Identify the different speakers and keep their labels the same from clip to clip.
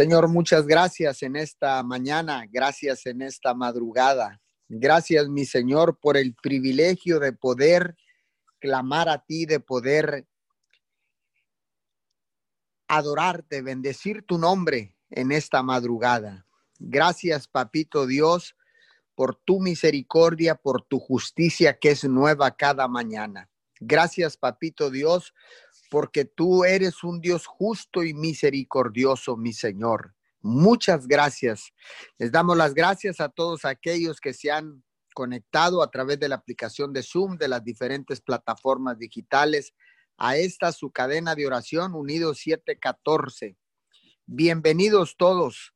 Speaker 1: Señor, muchas gracias en esta mañana, gracias en esta madrugada. Gracias, mi Señor, por el privilegio de poder clamar a ti, de poder adorarte, bendecir tu nombre en esta madrugada. Gracias, papito Dios, por tu misericordia, por tu justicia que es nueva cada mañana. Gracias, papito Dios, porque tú eres un Dios justo y misericordioso, mi Señor. Muchas gracias. Les damos las gracias a todos aquellos que se han conectado a través de la aplicación de Zoom, de las diferentes plataformas digitales, a esta su cadena de oración Unidos 714. Bienvenidos todos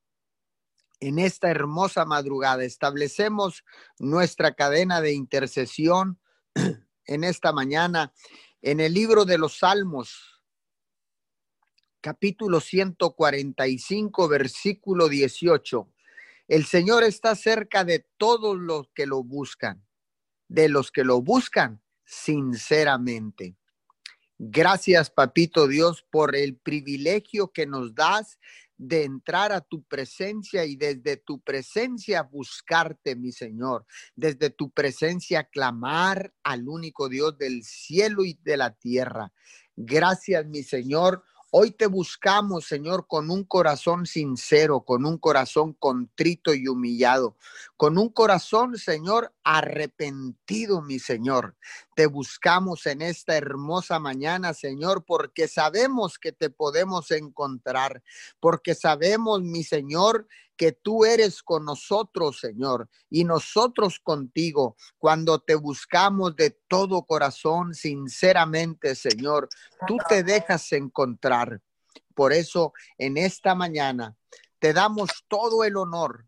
Speaker 1: en esta hermosa madrugada. Establecemos nuestra cadena de intercesión en esta mañana en el libro de los Salmos, capítulo 145, versículo 18. El Señor está cerca de todos los que lo buscan, de los que lo buscan sinceramente. Gracias, papito Dios, por el privilegio que nos das de entrar a tu presencia y desde tu presencia buscarte, mi Señor, desde tu presencia clamar al único Dios del cielo y de la tierra. Gracias, mi Señor, Hoy te buscamos, Señor, con un corazón sincero, con un corazón contrito y humillado, con un corazón, Señor, arrepentido, mi Señor. Te buscamos en esta hermosa mañana, Señor, porque sabemos que te podemos encontrar, porque sabemos, mi Señor, que tú eres con nosotros, Señor, y nosotros contigo, cuando te buscamos de todo corazón, sinceramente, Señor, tú te dejas encontrar. Por eso, en esta mañana, te damos todo el honor,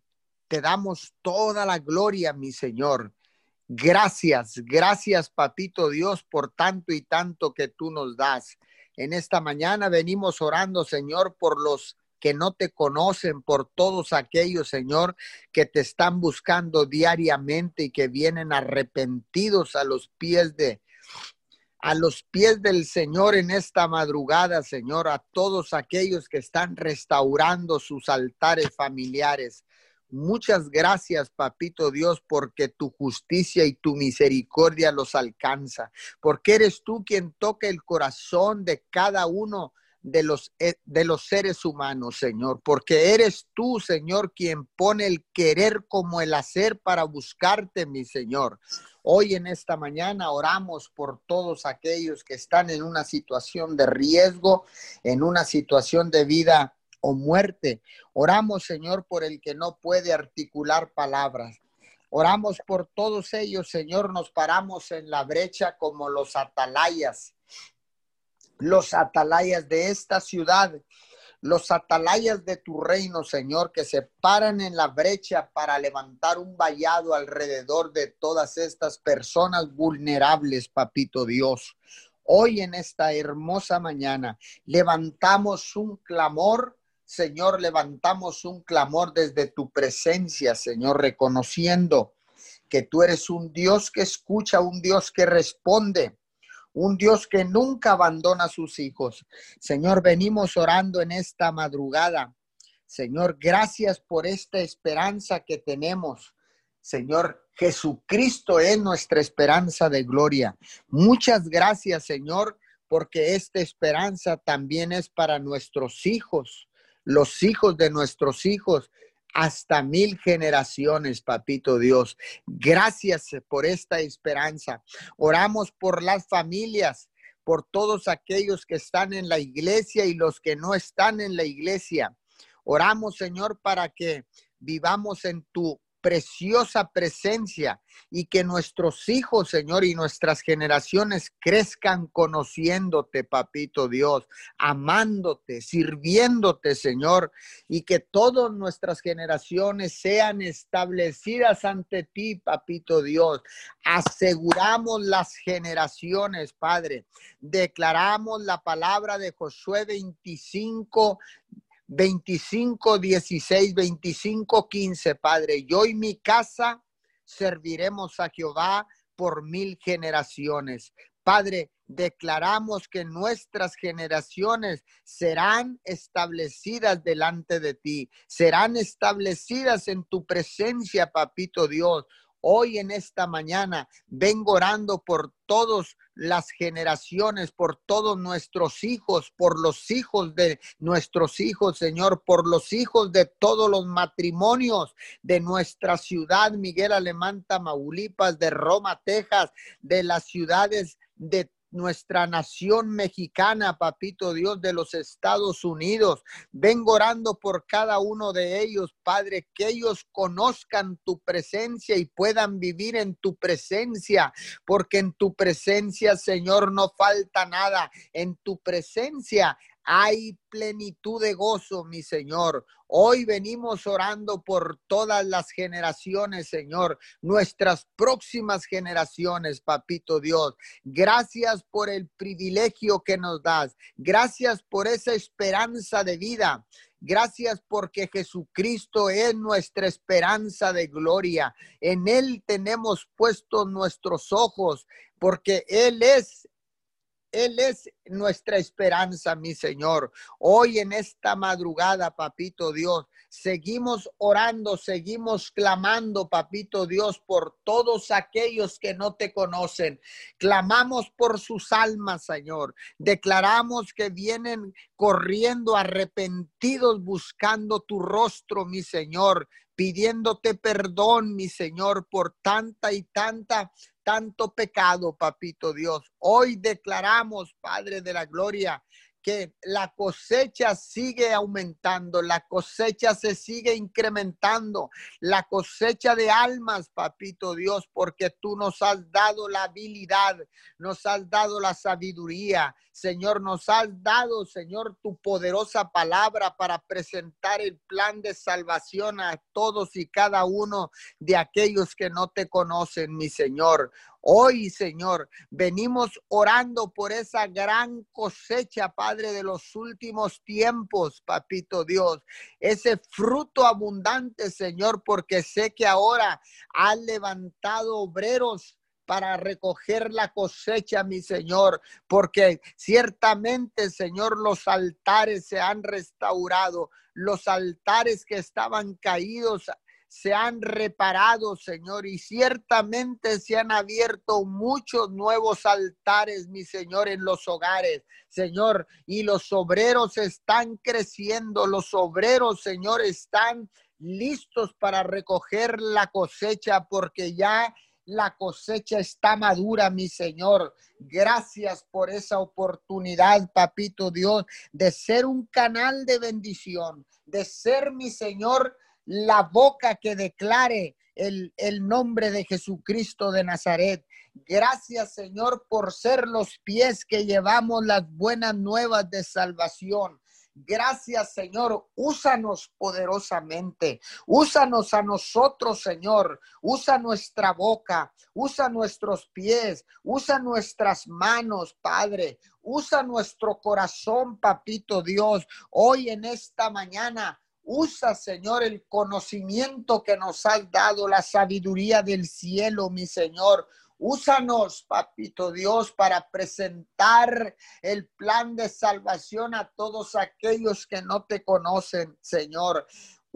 Speaker 1: te damos toda la gloria, mi Señor. Gracias, gracias, Papito Dios, por tanto y tanto que tú nos das. En esta mañana venimos orando, Señor, por los que no te conocen, por todos aquellos, Señor, que te están buscando diariamente y que vienen arrepentidos a los pies de a los pies del Señor en esta madrugada, Señor, a todos aquellos que están restaurando sus altares familiares. Muchas gracias, papito Dios, porque tu justicia y tu misericordia los alcanza, porque eres tú quien toca el corazón de cada uno de los, eh, de los seres humanos, Señor, porque eres tú, Señor, quien pone el querer como el hacer para buscarte, mi Señor. Hoy en esta mañana oramos por todos aquellos que están en una situación de riesgo, en una situación de vida o muerte. Oramos, Señor, por el que no puede articular palabras. Oramos por todos ellos, Señor, nos paramos en la brecha como los atalayas los atalayas de esta ciudad, los atalayas de tu reino, Señor, que se paran en la brecha para levantar un vallado alrededor de todas estas personas vulnerables, papito Dios. Hoy en esta hermosa mañana levantamos un clamor, Señor, levantamos un clamor desde tu presencia, Señor, reconociendo que tú eres un Dios que escucha, un Dios que responde un Dios que nunca abandona a sus hijos. Señor, venimos orando en esta madrugada. Señor, gracias por esta esperanza que tenemos. Señor, Jesucristo es nuestra esperanza de gloria. Muchas gracias, Señor, porque esta esperanza también es para nuestros hijos, los hijos de nuestros hijos, hasta mil generaciones, papito Dios. Gracias por esta esperanza. Oramos por las familias, por todos aquellos que están en la iglesia y los que no están en la iglesia. Oramos, Señor, para que vivamos en tu preciosa presencia y que nuestros hijos, Señor, y nuestras generaciones crezcan conociéndote, papito Dios, amándote, sirviéndote, Señor, y que todas nuestras generaciones sean establecidas ante ti, papito Dios. Aseguramos las generaciones, Padre. Declaramos la palabra de Josué 25 25, 16, 25, 15, Padre. Yo y mi casa serviremos a Jehová por mil generaciones. Padre, declaramos que nuestras generaciones serán establecidas delante de ti, serán establecidas en tu presencia, papito Dios. Hoy en esta mañana vengo orando por todas las generaciones, por todos nuestros hijos, por los hijos de nuestros hijos, Señor, por los hijos de todos los matrimonios de nuestra ciudad, Miguel Alemán, Tamaulipas, de Roma, Texas, de las ciudades de nuestra nación mexicana, papito Dios de los Estados Unidos. Vengo orando por cada uno de ellos, Padre, que ellos conozcan tu presencia y puedan vivir en tu presencia, porque en tu presencia, Señor, no falta nada. En tu presencia hay plenitud de gozo, mi Señor. Hoy venimos orando por todas las generaciones, Señor, nuestras próximas generaciones, Papito Dios. Gracias por el privilegio que nos das. Gracias por esa esperanza de vida. Gracias porque Jesucristo es nuestra esperanza de gloria. En Él tenemos puestos nuestros ojos porque Él es él es nuestra esperanza, mi Señor. Hoy en esta madrugada, papito Dios, seguimos orando, seguimos clamando, papito Dios, por todos aquellos que no te conocen. Clamamos por sus almas, Señor. Declaramos que vienen corriendo arrepentidos buscando tu rostro, mi Señor pidiéndote perdón, mi Señor, por tanta y tanta tanto pecado, papito Dios. Hoy declaramos, Padre de la Gloria, que la cosecha sigue aumentando, la cosecha se sigue incrementando, la cosecha de almas, papito Dios, porque tú nos has dado la habilidad, nos has dado la sabiduría, Señor, nos has dado, Señor, tu poderosa palabra para presentar el plan de salvación a todos y cada uno de aquellos que no te conocen, mi Señor. Hoy, Señor, venimos orando por esa gran cosecha, Padre, de los últimos tiempos, Papito Dios. Ese fruto abundante, Señor, porque sé que ahora has levantado obreros para recoger la cosecha, mi Señor, porque ciertamente, Señor, los altares se han restaurado, los altares que estaban caídos se han reparado, Señor, y ciertamente se han abierto muchos nuevos altares, mi Señor, en los hogares, Señor, y los obreros están creciendo, los obreros, Señor, están listos para recoger la cosecha porque ya la cosecha está madura, mi Señor. Gracias por esa oportunidad, papito Dios, de ser un canal de bendición, de ser, mi Señor, la boca que declare el, el, nombre de Jesucristo de Nazaret. Gracias, Señor, por ser los pies que llevamos las buenas nuevas de salvación. Gracias, Señor. Úsanos poderosamente. Úsanos a nosotros, Señor. Usa nuestra boca. Usa nuestros pies. Usa nuestras manos, Padre. Usa nuestro corazón, Papito Dios. Hoy en esta mañana Usa, Señor, el conocimiento que nos has dado, la sabiduría del cielo, mi Señor. Úsanos, papito Dios, para presentar el plan de salvación a todos aquellos que no te conocen, Señor.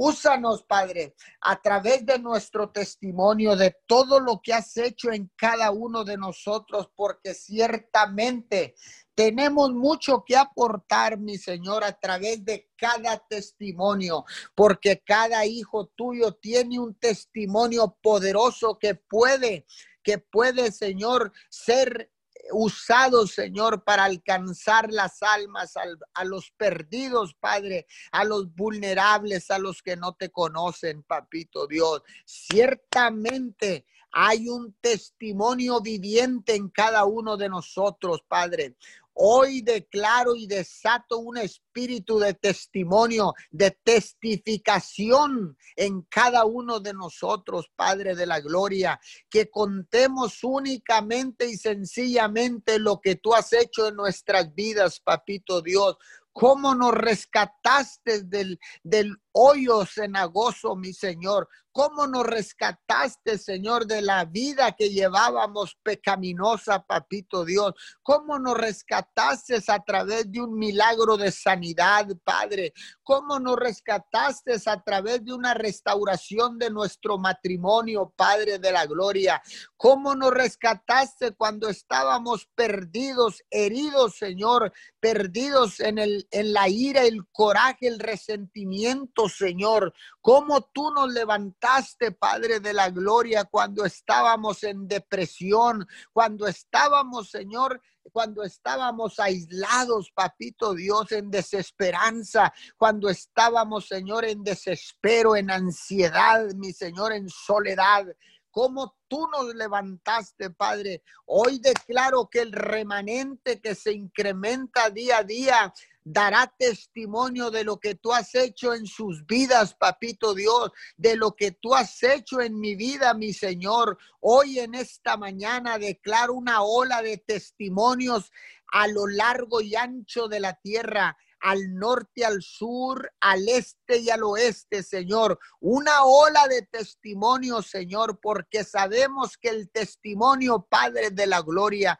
Speaker 1: Úsanos, Padre, a través de nuestro testimonio, de todo lo que has hecho en cada uno de nosotros, porque ciertamente tenemos mucho que aportar, mi Señor, a través de cada testimonio, porque cada hijo tuyo tiene un testimonio poderoso que puede, que puede, Señor, ser usado, Señor, para alcanzar las almas a los perdidos, Padre, a los vulnerables, a los que no te conocen, Papito Dios. Ciertamente hay un testimonio viviente en cada uno de nosotros, Padre. Hoy declaro y desato un espíritu de testimonio, de testificación en cada uno de nosotros, Padre de la Gloria, que contemos únicamente y sencillamente lo que tú has hecho en nuestras vidas, Papito Dios, cómo nos rescataste del, del hoyo cenagoso, mi Señor, cómo nos rescataste, Señor, de la vida que llevábamos pecaminosa, papito Dios, cómo nos rescataste a través de un milagro de sanidad, Padre, cómo nos rescataste a través de una restauración de nuestro matrimonio, Padre de la gloria, cómo nos rescataste cuando estábamos perdidos, heridos, Señor, perdidos en el en la ira, el coraje, el resentimiento, Señor, cómo tú nos levantaste, Padre de la gloria, cuando estábamos en depresión, cuando estábamos, Señor, cuando estábamos aislados, papito Dios, en desesperanza, cuando estábamos, Señor, en desespero, en ansiedad, mi Señor, en soledad cómo tú nos levantaste, Padre. Hoy declaro que el remanente que se incrementa día a día dará testimonio de lo que tú has hecho en sus vidas, papito Dios, de lo que tú has hecho en mi vida, mi Señor. Hoy en esta mañana declaro una ola de testimonios a lo largo y ancho de la tierra al norte, al sur, al este y al oeste, Señor. Una ola de testimonio, Señor, porque sabemos que el testimonio, Padre de la Gloria,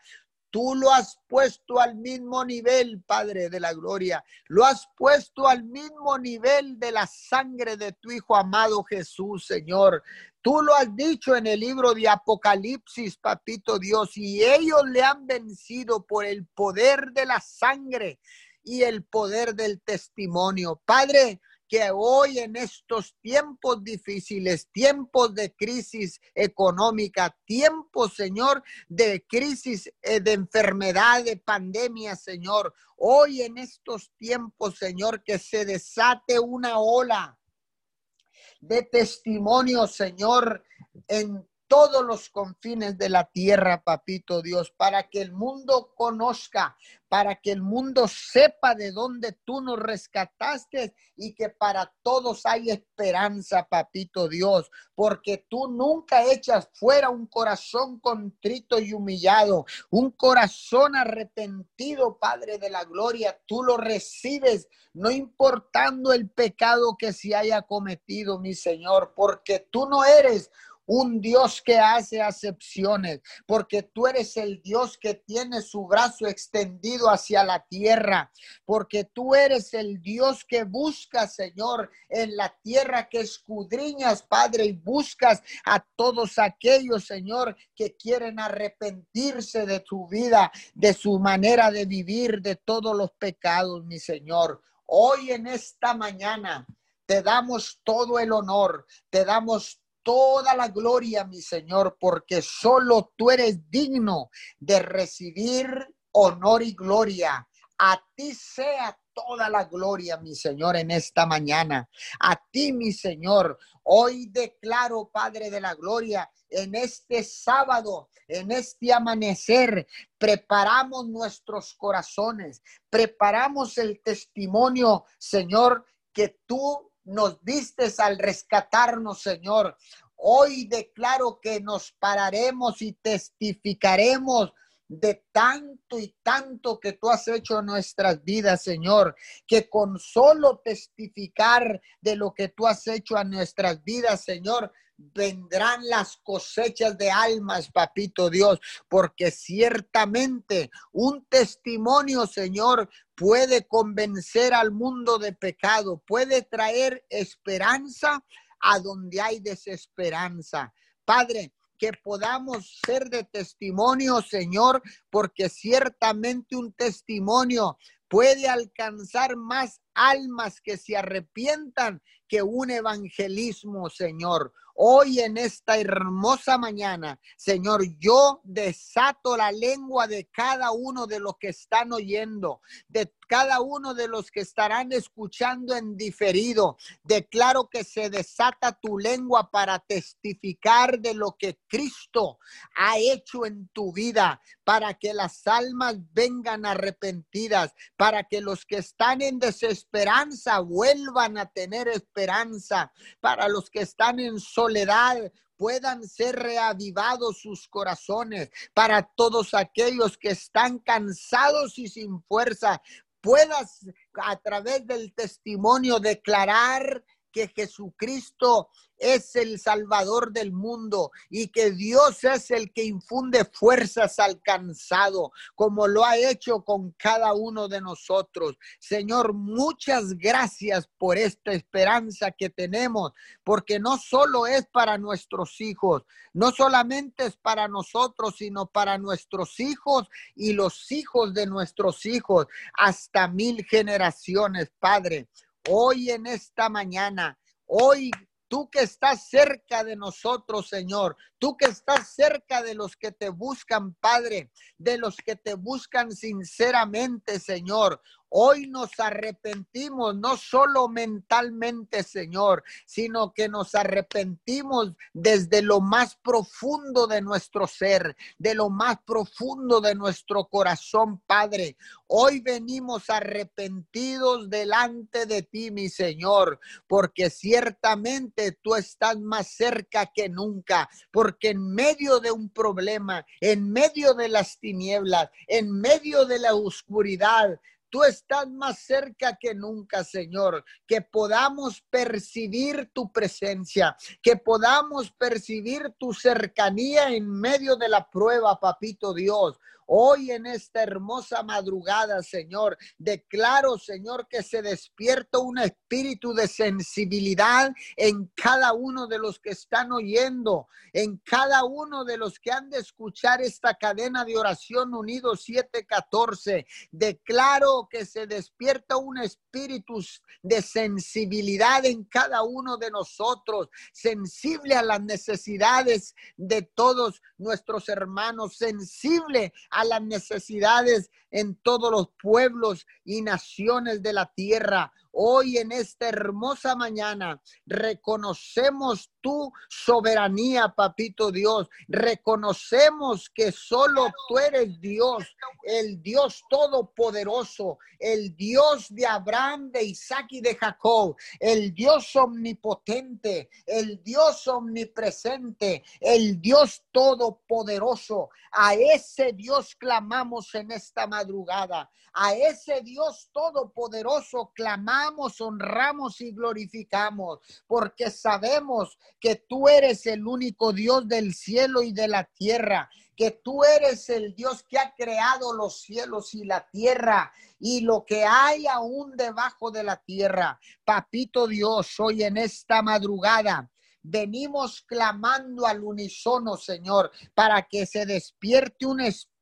Speaker 1: Tú lo has puesto al mismo nivel, Padre de la Gloria. Lo has puesto al mismo nivel de la sangre de tu Hijo amado Jesús, Señor. Tú lo has dicho en el libro de Apocalipsis, papito Dios, y ellos le han vencido por el poder de la sangre y el poder del testimonio. Padre, que hoy en estos tiempos difíciles, tiempos de crisis económica, tiempos, Señor, de crisis eh, de enfermedad, de pandemia, Señor, hoy en estos tiempos, Señor, que se desate una ola de testimonio, Señor, en todos los confines de la tierra, papito Dios, para que el mundo conozca, para que el mundo sepa de dónde tú nos rescataste y que para todos hay esperanza, papito Dios, porque tú nunca echas fuera un corazón contrito y humillado, un corazón arrepentido, Padre de la Gloria, tú lo recibes, no importando el pecado que se haya cometido, mi Señor, porque tú no eres un Dios que hace acepciones, porque tú eres el Dios que tiene su brazo extendido hacia la tierra, porque tú eres el Dios que busca, Señor, en la tierra que escudriñas, Padre, y buscas a todos aquellos, Señor, que quieren arrepentirse de tu vida, de su manera de vivir, de todos los pecados, mi Señor. Hoy en esta mañana te damos todo el honor, te damos toda la gloria, mi Señor, porque solo tú eres digno de recibir honor y gloria. A ti sea toda la gloria, mi Señor, en esta mañana. A ti, mi Señor, hoy declaro, Padre de la Gloria, en este sábado, en este amanecer, preparamos nuestros corazones, preparamos el testimonio, Señor, que tú nos diste al rescatarnos, Señor. Hoy declaro que nos pararemos y testificaremos de tanto y tanto que tú has hecho en nuestras vidas, Señor, que con solo testificar de lo que tú has hecho en nuestras vidas, Señor, vendrán las cosechas de almas, papito Dios, porque ciertamente un testimonio, Señor, puede convencer al mundo de pecado, puede traer esperanza a donde hay desesperanza. Padre, que podamos ser de testimonio, Señor, porque ciertamente un testimonio puede alcanzar más almas que se arrepientan que un evangelismo, Señor. Hoy en esta hermosa mañana, Señor, yo desato la lengua de cada uno de los que están oyendo, de cada uno de los que estarán escuchando en diferido. Declaro que se desata tu lengua para testificar de lo que Cristo ha hecho en tu vida, para que las almas vengan arrepentidas, para que los que están en desesperanza vuelvan a tener esperanza, para los que están en soledad puedan ser reavivados sus corazones para todos aquellos que están cansados y sin fuerza, puedas a través del testimonio declarar que Jesucristo es el Salvador del mundo y que Dios es el que infunde fuerzas al cansado, como lo ha hecho con cada uno de nosotros. Señor, muchas gracias por esta esperanza que tenemos, porque no solo es para nuestros hijos, no solamente es para nosotros, sino para nuestros hijos y los hijos de nuestros hijos, hasta mil generaciones, Padre. Hoy en esta mañana, hoy Tú que estás cerca de nosotros, Señor. Tú que estás cerca de los que te buscan, Padre. De los que te buscan sinceramente, Señor. Hoy nos arrepentimos, no solo mentalmente, Señor, sino que nos arrepentimos desde lo más profundo de nuestro ser, de lo más profundo de nuestro corazón, Padre. Hoy venimos arrepentidos delante de ti, mi Señor, porque ciertamente tú estás más cerca que nunca, porque en medio de un problema, en medio de las tinieblas, en medio de la oscuridad, Tú estás más cerca que nunca, Señor, que podamos percibir tu presencia, que podamos percibir tu cercanía en medio de la prueba, papito Dios. Hoy en esta hermosa madrugada, Señor, declaro, Señor, que se despierta un espíritu de sensibilidad en cada uno de los que están oyendo, en cada uno de los que han de escuchar esta cadena de oración unido 714. Declaro que se despierta un espíritu de sensibilidad en cada uno de nosotros, sensible a las necesidades de todos nuestros hermanos, sensible a a las necesidades en todos los pueblos y naciones de la tierra. Hoy en esta hermosa mañana reconocemos tu soberanía, papito Dios. Reconocemos que solo tú eres Dios, el Dios todopoderoso, el Dios de Abraham, de Isaac y de Jacob, el Dios omnipotente, el Dios omnipresente, el Dios todopoderoso. A ese Dios clamamos en esta madrugada. A ese Dios todopoderoso clamamos, honramos y glorificamos, porque sabemos que tú eres el único Dios del cielo y de la tierra, que tú eres el Dios que ha creado los cielos y la tierra y lo que hay aún debajo de la tierra. Papito Dios, hoy en esta madrugada venimos clamando al unísono, Señor, para que se despierte un espíritu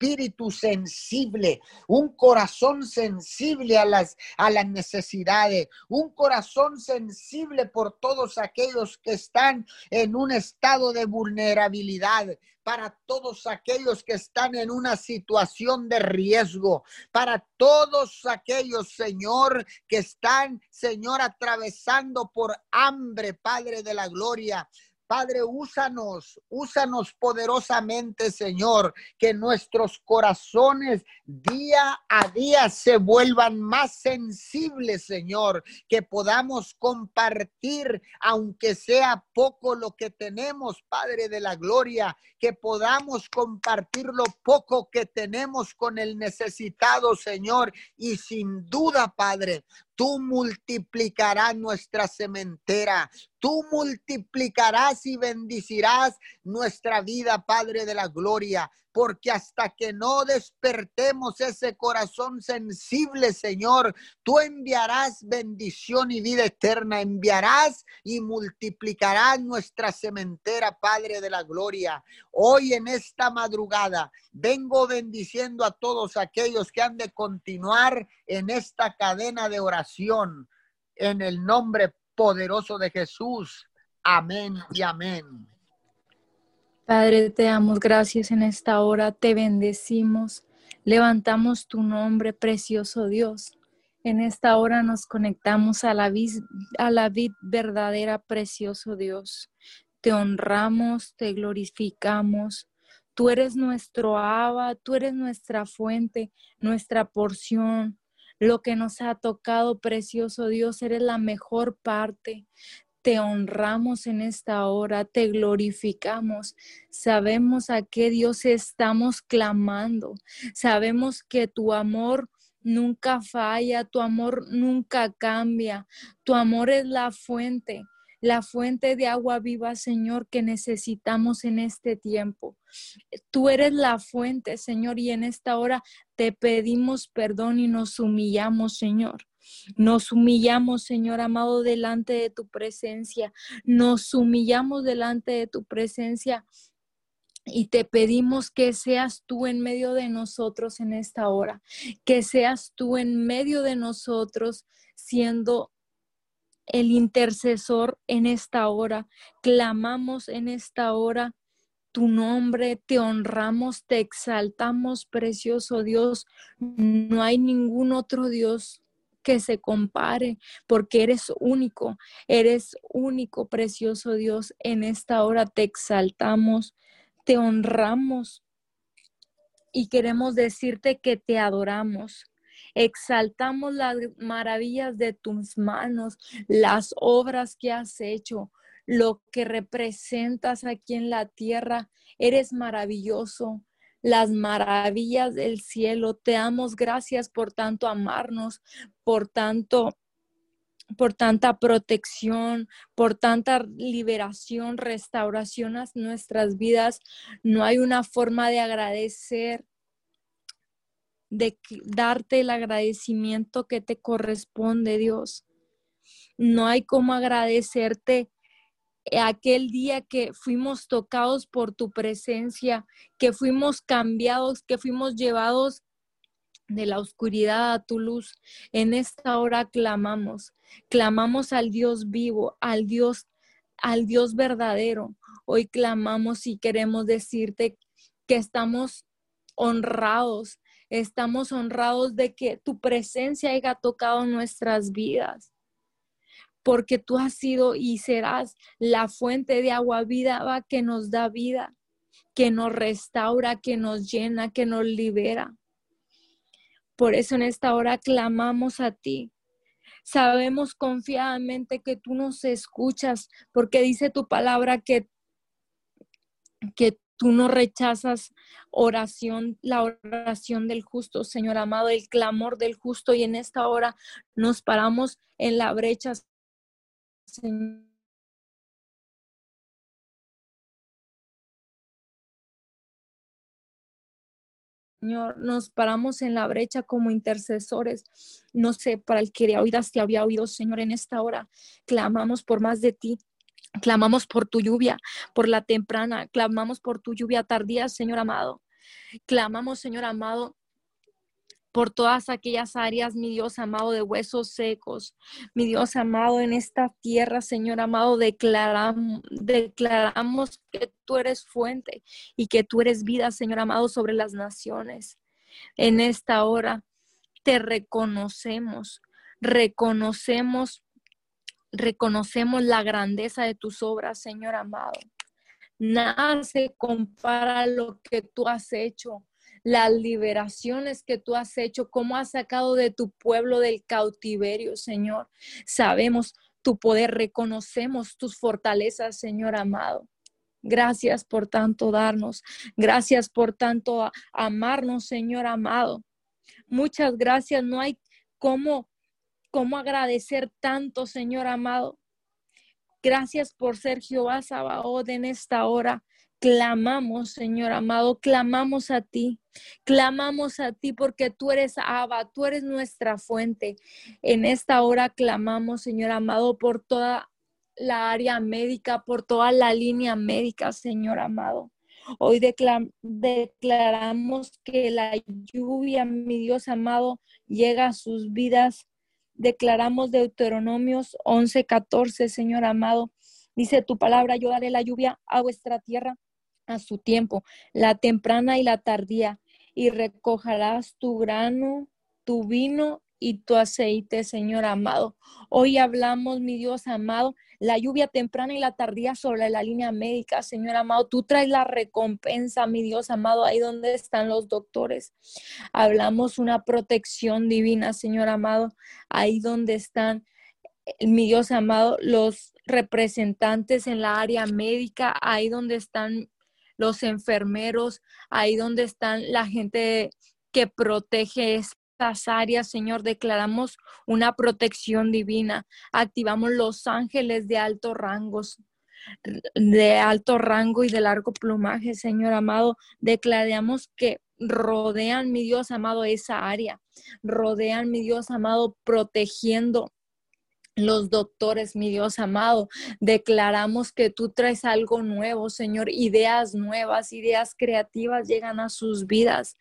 Speaker 1: sensible, un corazón sensible a las, a las necesidades, un corazón sensible por todos aquellos que están en un estado de vulnerabilidad, para todos aquellos que están en una situación de riesgo, para todos aquellos, Señor, que están, Señor, atravesando por hambre, Padre de la Gloria. Padre, úsanos, úsanos poderosamente, Señor, que nuestros corazones día a día se vuelvan más sensibles, Señor, que podamos compartir, aunque sea poco lo que tenemos, Padre de la Gloria, que podamos compartir lo poco que tenemos con el necesitado, Señor, y sin duda, Padre, Tú multiplicarás nuestra cementera. Tú multiplicarás y bendicirás nuestra vida, Padre de la Gloria porque hasta que no despertemos ese corazón sensible, Señor, tú enviarás bendición y vida eterna, enviarás y multiplicarás nuestra cementera, Padre de la Gloria. Hoy en esta madrugada vengo bendiciendo a todos aquellos que han de continuar en esta cadena de oración en el nombre poderoso de Jesús. Amén y amén.
Speaker 2: Padre, te damos gracias en esta hora, te bendecimos, levantamos tu nombre, precioso Dios. En esta hora nos conectamos a la, vid, a la vid verdadera, precioso Dios. Te honramos, te glorificamos. Tú eres nuestro Abba, tú eres nuestra fuente, nuestra porción. Lo que nos ha tocado, precioso Dios, eres la mejor parte te honramos en esta hora, te glorificamos. Sabemos a qué Dios estamos clamando. Sabemos que tu amor nunca falla, tu amor nunca cambia, tu amor es la fuente la fuente de agua viva, Señor, que necesitamos en este tiempo. Tú eres la fuente, Señor, y en esta hora te pedimos perdón y nos humillamos, Señor. Nos humillamos, Señor amado, delante de tu presencia. Nos humillamos delante de tu presencia y te pedimos que seas tú en medio de nosotros en esta hora, que seas tú en medio de nosotros siendo el intercesor en esta hora. Clamamos en esta hora tu nombre, te honramos, te exaltamos, precioso Dios. No hay ningún otro Dios que se compare, porque eres único, eres único, precioso Dios. En esta hora te exaltamos, te honramos y queremos decirte que te adoramos. Exaltamos las maravillas de tus manos, las obras que has hecho, lo que representas aquí en la tierra. Eres maravilloso. Las maravillas del cielo. Te damos gracias por tanto amarnos, por tanto por tanta protección, por tanta liberación, restauración a nuestras vidas. No hay una forma de agradecer de darte el agradecimiento que te corresponde, Dios. No hay como agradecerte aquel día que fuimos tocados por tu presencia, que fuimos cambiados, que fuimos llevados de la oscuridad a tu luz. En esta hora clamamos, clamamos al Dios vivo, al Dios, al Dios verdadero. Hoy clamamos y queremos decirte que estamos honrados, Estamos honrados de que tu presencia haya tocado nuestras vidas, porque tú has sido y serás la fuente de agua vida que nos da vida, que nos restaura, que nos llena, que nos libera. Por eso en esta hora clamamos a ti. Sabemos confiadamente que tú nos escuchas, porque dice tu palabra que, que Tú no rechazas oración, la oración del justo, Señor amado, el clamor del justo. Y en esta hora nos paramos en la brecha, Señor. Nos paramos en la brecha como intercesores. No sé, para el que oídas te había oído, Señor, en esta hora. Clamamos por más de ti. Clamamos por tu lluvia, por la temprana, clamamos por tu lluvia tardía, Señor amado. Clamamos, Señor amado, por todas aquellas áreas, mi Dios amado, de huesos secos. Mi Dios amado, en esta tierra, Señor amado, declaramos, declaramos que tú eres fuente y que tú eres vida, Señor amado, sobre las naciones. En esta hora te reconocemos, reconocemos reconocemos la grandeza de tus obras, Señor amado. Nada se compara a lo que tú has hecho, las liberaciones que tú has hecho, cómo has sacado de tu pueblo del cautiverio, Señor. Sabemos tu poder, reconocemos tus fortalezas, Señor amado. Gracias por tanto darnos. Gracias por tanto amarnos, Señor amado. Muchas gracias. No hay cómo cómo agradecer tanto, Señor amado. Gracias por ser Jehová Sabaoth en esta hora. Clamamos, Señor amado, clamamos a ti, clamamos a ti porque tú eres Abba, tú eres nuestra fuente. En esta hora clamamos, Señor amado, por toda la área médica, por toda la línea médica, Señor amado. Hoy declaramos que la lluvia, mi Dios amado, llega a sus vidas declaramos Deuteronomios 11, 14, Señor amado. Dice tu palabra, yo daré la lluvia a vuestra tierra a su tiempo, la temprana y la tardía, y recogerás tu grano, tu vino y tu aceite, Señor amado. Hoy hablamos, mi Dios amado, la lluvia temprana y la tardía sobre la línea médica, Señor amado. Tú traes la recompensa, mi Dios amado, ahí donde están los doctores. Hablamos una protección divina, Señor amado, ahí donde están, mi Dios amado, los representantes en la área médica, ahí donde están los enfermeros, ahí donde están la gente que protege estas áreas, Señor, declaramos una protección divina. Activamos los ángeles de alto rangos, de alto rango y de largo plumaje, Señor amado. Declaramos que rodean, mi Dios amado, esa área. Rodean, mi Dios amado, protegiendo los doctores, mi Dios amado, declaramos que tú traes algo nuevo, Señor, ideas nuevas, ideas creativas llegan a sus vidas.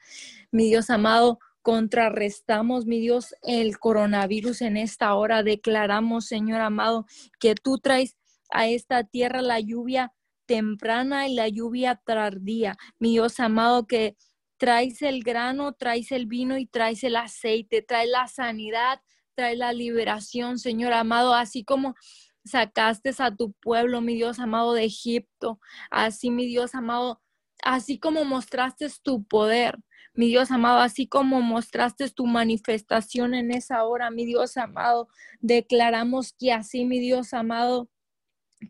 Speaker 2: Mi Dios amado, contrarrestamos, mi Dios, el coronavirus en esta hora. Declaramos, Señor amado, que tú traes a esta tierra la lluvia temprana y la lluvia tardía. Mi Dios amado, que traes el grano, traes el vino y traes el aceite, traes la sanidad, trae la liberación, Señor amado, así como sacaste a tu pueblo, mi Dios amado, de Egipto, así, mi Dios amado, así como mostraste tu poder, mi Dios amado, así como mostraste tu manifestación en esa hora, mi Dios amado, declaramos que así, mi Dios amado,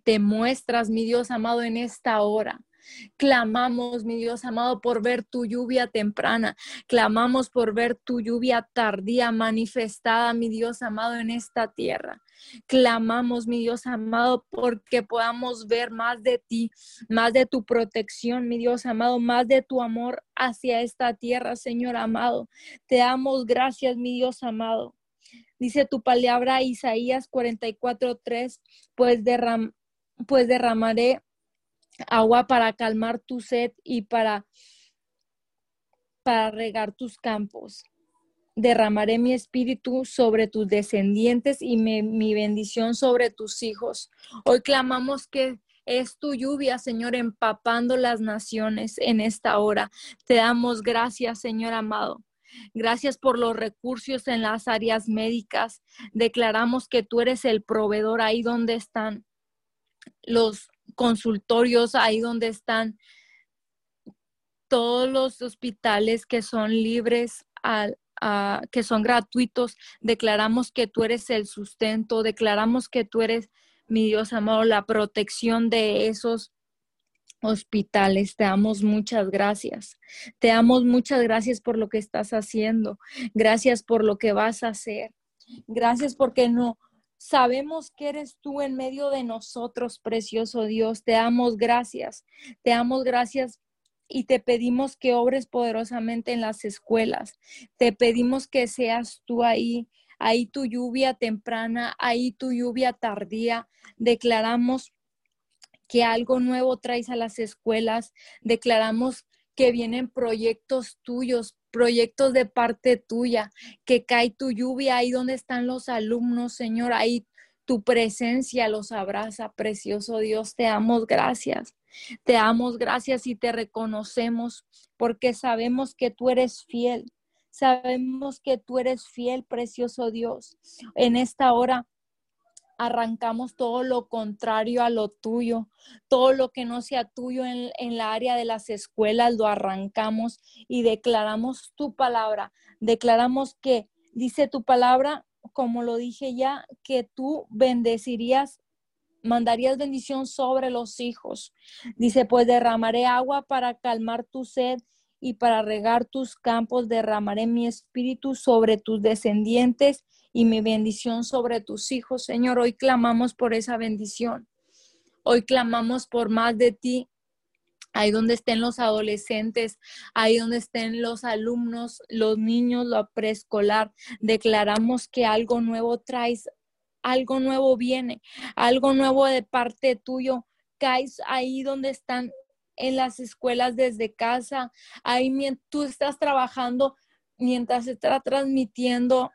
Speaker 2: te muestras, mi Dios amado, en esta hora. Clamamos, mi Dios amado, por ver tu lluvia temprana. Clamamos por ver tu lluvia tardía manifestada, mi Dios amado, en esta tierra. Clamamos, mi Dios amado, porque podamos ver más de ti, más de tu protección, mi Dios amado, más de tu amor hacia esta tierra, Señor amado. Te damos gracias, mi Dios amado. Dice tu palabra Isaías 44:3, pues, derram pues derramaré agua para calmar tu sed y para, para regar tus campos. Derramaré mi espíritu sobre tus descendientes y mi bendición sobre tus hijos. Hoy clamamos que es tu lluvia, Señor, empapando las naciones en esta hora. Te damos gracias, Señor amado. Gracias por los recursos en las áreas médicas. Declaramos que tú eres el proveedor ahí donde están los consultorios, ahí donde están todos los hospitales que son libres, que son gratuitos. Declaramos que tú eres el sustento, declaramos que tú eres, mi Dios amado, la protección de esos hospitales. Te damos muchas gracias. Te damos muchas gracias por lo que estás haciendo. Gracias por lo que vas a hacer. Gracias porque no, Sabemos que eres tú en medio de nosotros, precioso Dios. Te damos gracias. Te damos gracias y te pedimos que obres poderosamente en las escuelas. Te pedimos que seas tú ahí, ahí tu lluvia temprana, ahí tu lluvia tardía. Declaramos que algo nuevo traes a las escuelas. Declaramos que vienen proyectos tuyos, proyectos de parte tuya, que cae tu lluvia ahí donde están los alumnos, Señor, ahí tu presencia los abraza, precioso Dios, te damos gracias. Te damos gracias y te reconocemos porque sabemos que tú eres fiel. Sabemos que tú eres fiel, precioso Dios. En esta hora arrancamos todo lo contrario a lo tuyo, todo lo que no sea tuyo en, la área de las escuelas, lo arrancamos y declaramos tu palabra. Declaramos que dice tu palabra, como lo dije ya, que tú bendecirías, mandarías bendición sobre los hijos. Dice, pues derramaré agua para calmar tu sed y para regar tus campos, derramaré mi espíritu sobre tus descendientes y mi bendición sobre tus hijos. Señor, hoy clamamos por esa bendición. Hoy clamamos por más de ti. Ahí donde estén los adolescentes, ahí donde estén los alumnos, los niños, lo preescolar, declaramos que algo nuevo traes, algo nuevo viene, algo nuevo de parte tuyo. Caes ahí donde están en las escuelas desde casa, ahí tú estás trabajando mientras está transmitiendo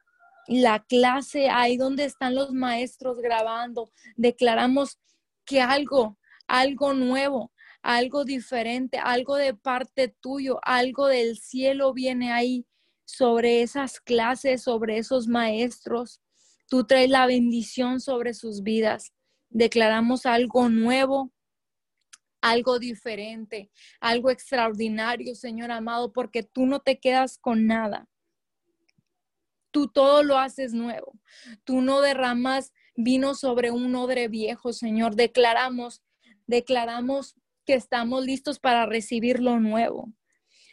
Speaker 2: la clase, ahí donde están los maestros grabando, declaramos que algo, algo nuevo, algo diferente, algo de parte tuyo, algo del cielo viene ahí sobre esas clases, sobre esos maestros. Tú traes la bendición sobre sus vidas. Declaramos algo nuevo, algo diferente, algo extraordinario, Señor amado, porque tú no te quedas con nada tú todo lo haces nuevo. Tú no derramas vino sobre un odre viejo, Señor. Declaramos, declaramos que estamos listos para recibir lo nuevo.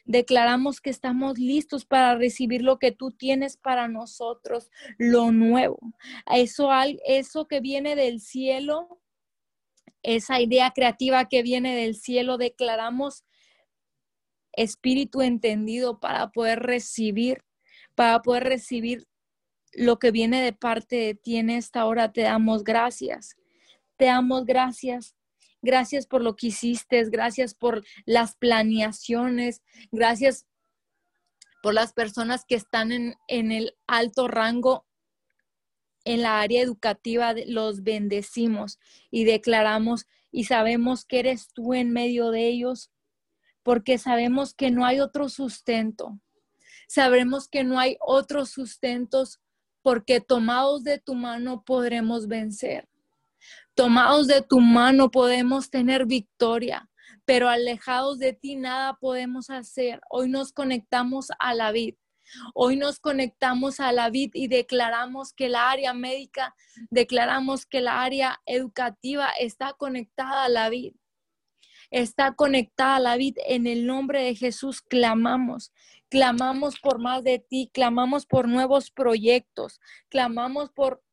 Speaker 2: Declaramos que estamos listos para recibir lo que tú tienes para nosotros, lo nuevo. Eso, eso que viene del cielo, esa idea creativa que viene del cielo, declaramos espíritu entendido para poder recibir, para poder recibir lo que viene de parte de ti en esta hora. Te damos gracias. Te damos gracias. Gracias por lo que hiciste, gracias por las planeaciones, gracias por las personas que están en, en el alto rango en la área educativa, los bendecimos y declaramos y sabemos que eres tú en medio de ellos, porque sabemos que no hay otro sustento. Sabemos que no hay otros sustentos porque tomados de tu mano podremos vencer. Tomados de tu mano podemos tener victoria, pero alejados de ti nada podemos hacer. Hoy nos conectamos a la vid. Hoy nos conectamos a la vid y declaramos que la área médica, declaramos que la área educativa está conectada a la vid. Está conectada a la vid. En el nombre de Jesús clamamos. Clamamos por más de ti, clamamos por nuevos proyectos, clamamos por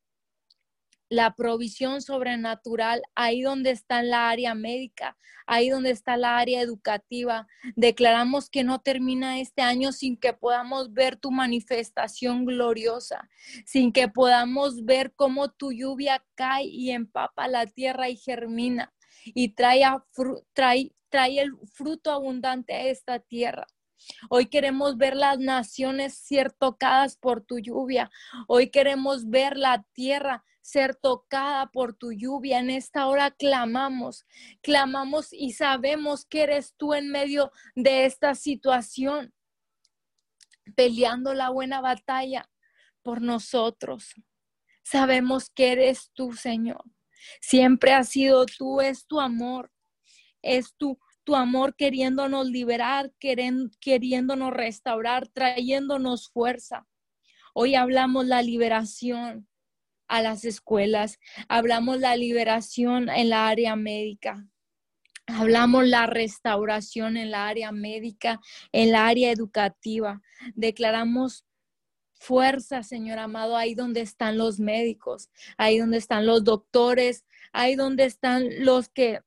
Speaker 2: la provisión sobrenatural, ahí donde está la área médica, ahí donde está la área educativa. Declaramos que no termina este año sin que podamos ver tu manifestación gloriosa, sin que podamos ver cómo tu lluvia cae y empapa la tierra y germina y trae, trae, el fruto abundante a esta tierra. Hoy queremos ver las naciones ser tocadas por tu lluvia. Hoy queremos ver la tierra ser tocada por tu lluvia. En esta hora clamamos, clamamos y sabemos que eres tú en medio de esta situación, peleando la buena batalla por nosotros. Sabemos que eres tú, Señor. Siempre has sido tú, es tu amor, es tu, tu amor queriéndonos liberar, queriéndonos restaurar, trayéndonos fuerza. Hoy hablamos la liberación a las escuelas, hablamos la liberación en la área médica. Hablamos la restauración en la área médica, en la área educativa. Declaramos fuerza, Señor amado, ahí donde están los médicos, ahí donde están los doctores, ahí donde están los que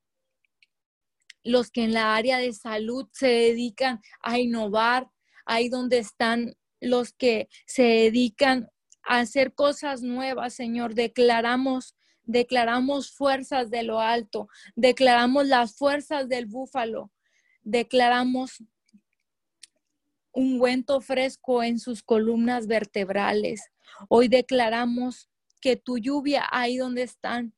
Speaker 2: los que en la área de salud se dedican a innovar, ahí donde están los que se dedican hacer cosas nuevas, Señor. Declaramos, declaramos fuerzas de lo alto, declaramos las fuerzas del búfalo, declaramos un ungüento fresco en sus columnas vertebrales. Hoy declaramos que tu lluvia ahí donde están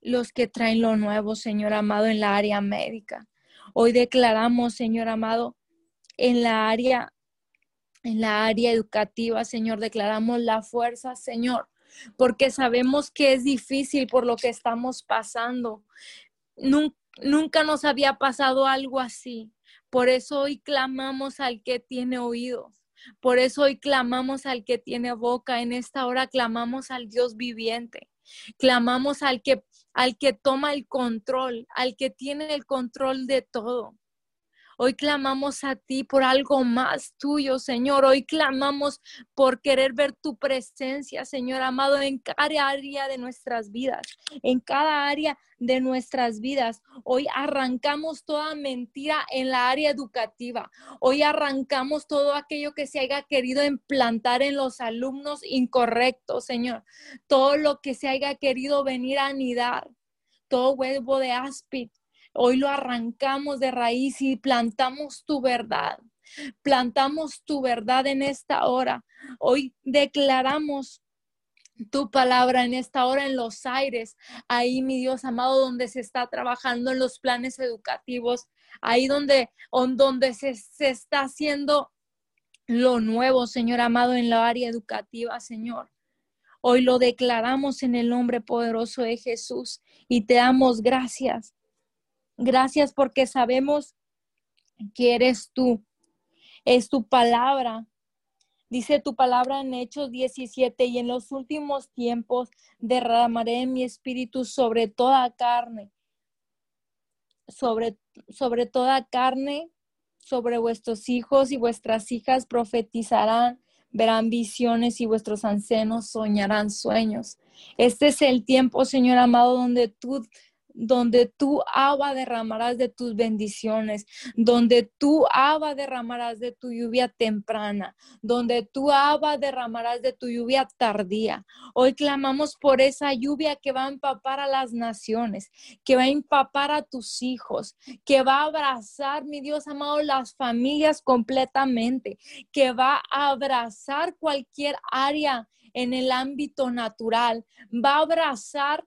Speaker 2: los que traen lo nuevo, Señor amado, en la área médica. Hoy declaramos, Señor amado, en la área en la área educativa, Señor. Declaramos la fuerza, Señor, porque sabemos que es difícil por lo que estamos pasando. Nunca, nos había pasado algo así. Por eso hoy clamamos al que tiene oídos. Por eso hoy clamamos al que tiene boca. En esta hora clamamos al Dios viviente. Clamamos al que al que toma el control, al que tiene el control de todo. Hoy clamamos a ti por algo más tuyo, Señor. Hoy clamamos por querer ver tu presencia, Señor amado, en cada área de nuestras vidas, en cada área de nuestras vidas. Hoy arrancamos toda mentira en la área educativa. Hoy arrancamos todo aquello que se haya querido implantar en los alumnos incorrectos, Señor. Todo lo que se haya querido venir a anidar. Todo huevo de áspid, Hoy lo arrancamos de raíz y plantamos tu verdad. Plantamos tu verdad en esta hora. Hoy declaramos tu palabra en esta hora en los aires, ahí mi Dios amado, donde se está trabajando en los planes educativos, ahí donde, donde se, se está haciendo lo nuevo, Señor amado, en la área educativa, Señor. Hoy lo declaramos en el nombre poderoso de Jesús y te damos gracias. Gracias porque sabemos que eres tú. Es tu palabra. Dice tu palabra en Hechos 17, y en los últimos tiempos derramaré mi espíritu sobre toda carne. Sobre, sobre toda carne sobre vuestros hijos y vuestras hijas profetizarán, verán visiones y vuestros ancianos soñarán sueños. Este es el tiempo, Señor amado, donde tú donde tú, Abba, derramarás de tus bendiciones, donde tú, Abba, derramarás de tu lluvia temprana, donde tú, Abba, derramarás de tu lluvia tardía. Hoy clamamos por esa lluvia que va a empapar a las naciones, que va a empapar a tus hijos, que va a abrazar, mi Dios amado, las familias completamente, que va a abrazar cualquier área en el ámbito natural, va a abrazar